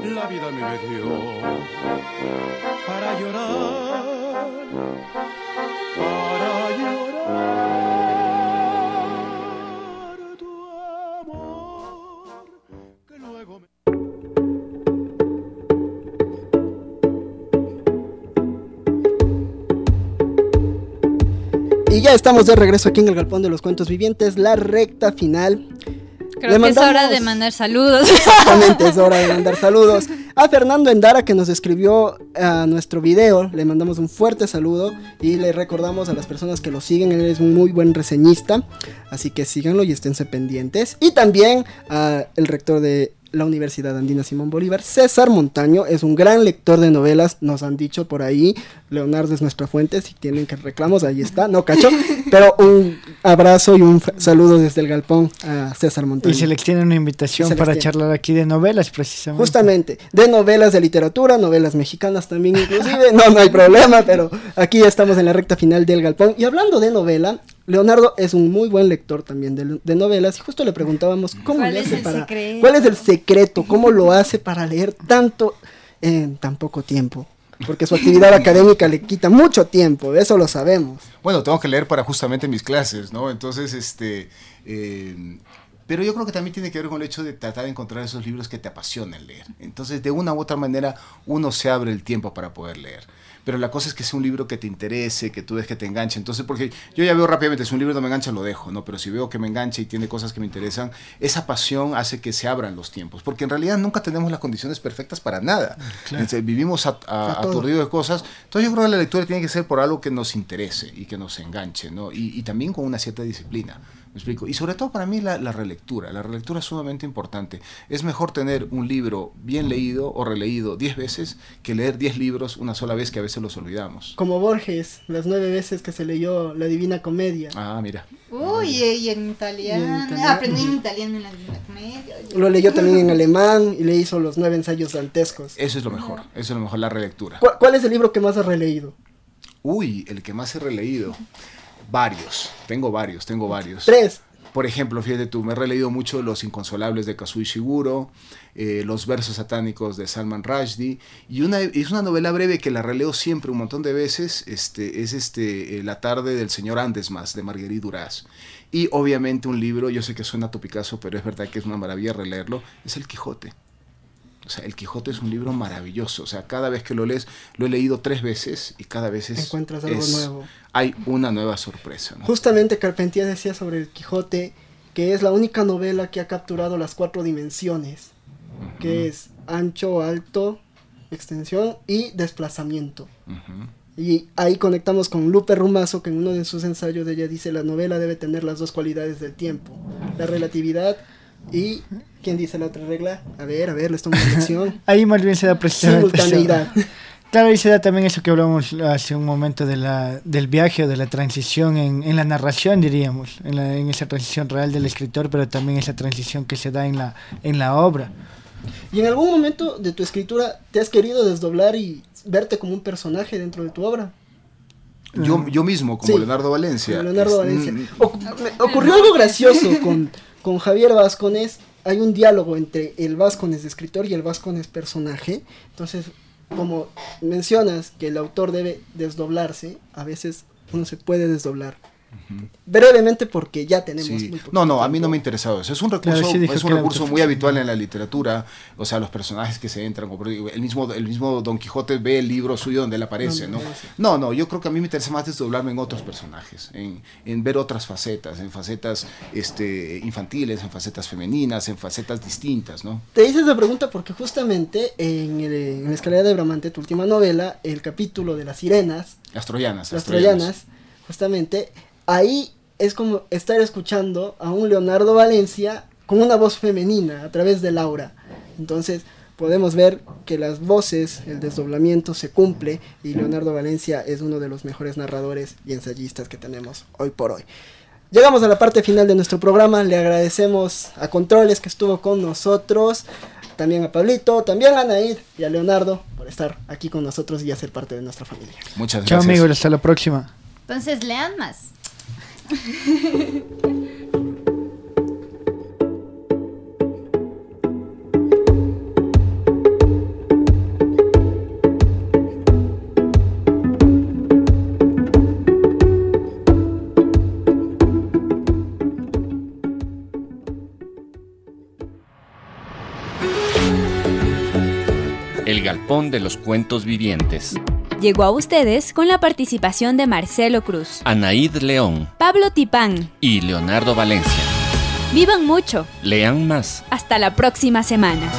la vida me dio para llorar, para Y ya estamos de regreso aquí en el Galpón de los Cuentos Vivientes, la recta final. Creo Le que es hora mandamos- de mandar saludos. Exactamente, es hora de mandar [LAUGHS] saludos. A Fernando Endara que nos escribió a nuestro video, le mandamos un fuerte saludo y le recordamos a las personas que lo siguen, él es un muy buen reseñista, así que síganlo y esténse pendientes. Y también al rector de la Universidad Andina Simón Bolívar, César Montaño, es un gran lector de novelas, nos han dicho por ahí, Leonardo es nuestra fuente, si tienen que reclamos, ahí está, no cacho, [LAUGHS] pero un abrazo y un saludo desde el galpón a César Montaño. Y se le extiende una invitación para extiende. charlar aquí de novelas, precisamente. Justamente, de novelas de literatura, novelas mexicanas también inclusive, no, no hay problema, pero aquí ya estamos en la recta final del galpón. Y hablando de novela, Leonardo es un muy buen lector también de, de novelas y justo le preguntábamos cómo ¿Cuál le es hace el para... secreto? ¿Cuál es el secreto? ¿Cómo lo hace para leer tanto en tan poco tiempo? Porque su actividad [LAUGHS] académica le quita mucho tiempo, eso lo sabemos. Bueno, tengo que leer para justamente mis clases, ¿no? Entonces, este... eh, pero yo creo que también tiene que ver con el hecho de tratar de encontrar esos libros que te apasionen leer. Entonces, de una u otra manera, uno se abre el tiempo para poder leer. Pero la cosa es que sea un libro que te interese, que tú ves que te enganche. Entonces, porque yo ya veo rápidamente, si un libro no me engancha, lo dejo, ¿no? Pero si veo que me engancha y tiene cosas que me interesan, esa pasión hace que se abran los tiempos. Porque en realidad nunca tenemos las condiciones perfectas para nada. Entonces, vivimos a- a- aturdidos de cosas. Entonces, yo creo que la lectura tiene que ser por algo que nos interese y que nos enganche, ¿no? Y, y también con una cierta disciplina. ¿Me explico? Y sobre todo para mí la, la relectura. La relectura es sumamente importante. Es mejor tener un libro bien leído o releído 10 veces que leer 10 libros una sola vez que a veces los olvidamos. Como Borges, las nueve veces que se leyó La Divina Comedia. Ah, mira. Uy, y en italiano. Italiano. Aprendí en italiano en la Divina Comedia. Lo leyó también en [LAUGHS] alemán y le hizo los nueve ensayos dantescos. Eso es lo mejor. Eso es lo mejor, la relectura. ¿Cuál, cuál es el libro que más has releído? Uy, el que más he releído. Varios. Tengo varios, tengo varios. Tres. Por ejemplo, fíjate tú, me he releído mucho Los Inconsolables de Kazuo Ishiguro, eh, Los Versos Satánicos de Salman Rushdie, y una, es una novela breve que la releo siempre un montón de veces, este, es este, eh, La tarde del señor Andesmas de Marguerite Duras. Y obviamente un libro, yo sé que suena topicazo, pero es verdad que es una maravilla releerlo, es El Quijote. O sea, El Quijote es un libro maravilloso. O sea, cada vez que lo lees, lo he leído tres veces y cada vez es, Encuentras algo es- nuevo. Hay una nueva sorpresa. ¿no? Justamente Carpentier decía sobre el Quijote que es la única novela que ha capturado las cuatro dimensiones, que es ancho, alto, extensión y desplazamiento. Y ahí conectamos con Lupe Rumazo, que en uno de sus ensayos de ella dice la novela debe tener las dos cualidades del tiempo, la relatividad y ¿quién dice la otra regla? A ver, a ver, les tomo una lección. [LAUGHS] Ahí más bien se da precisamente. Simultaneidad. Claro, ahí se da también eso que hablamos hace un momento de la, del viaje o de la transición en, en la narración, diríamos, en, la- en esa transición real del escritor, pero también esa transición que se da en la, en la obra. ¿Y en algún momento de tu escritura te has querido desdoblar y verte como un personaje dentro de tu obra? Yo, yo mismo, como Sí, Leonardo Valencia. Como Leonardo es- Valencia. mm, me ocurrió algo gracioso con, con Javier Vascones. Hay un diálogo entre el Vascones escritor y el Vascones personaje. Entonces, como mencionas que el autor debe desdoblarse, a veces uno se puede desdoblar. Brevemente porque ya tenemos Sí. muy poco No, no, a mí no me ha interesado eso. Es un Claro, recurso, sí es un recurso muy habitual en la literatura. O sea, los personajes que se entran. El mismo, el mismo Don Quijote ve el libro suyo donde él aparece, ¿no? No, no, yo creo que a mí me interesa más desdoblarme en otros personajes, en, en ver otras facetas, en facetas este, infantiles, en facetas femeninas, en facetas distintas, ¿no? Te hice esa pregunta porque justamente en, el- en la escalera de Bramante, tu última novela, el capítulo de las sirenas, Las troyanas. las troyanas, justamente, ahí es como estar escuchando a un Leonardo Valencia con una voz femenina a través de Laura. Entonces podemos ver que las voces, el desdoblamiento se cumple y Leonardo Valencia es uno de los mejores narradores y ensayistas que tenemos hoy por hoy. Llegamos a la parte final de nuestro programa, le agradecemos a Controles que estuvo con nosotros, también a Pablito, también a Anaid y a Leonardo por estar aquí con nosotros y hacer parte de nuestra familia. Muchas Chao gracias. amigos, hasta la próxima. Entonces lean más. El Galpón de los Cuentos Vivientes. Llegó a ustedes con la participación de Marcelo Cruz, Anaíd León Pablo Tipán. y Leonardo Valencia. Vivan mucho. Lean más. Hasta la próxima semana.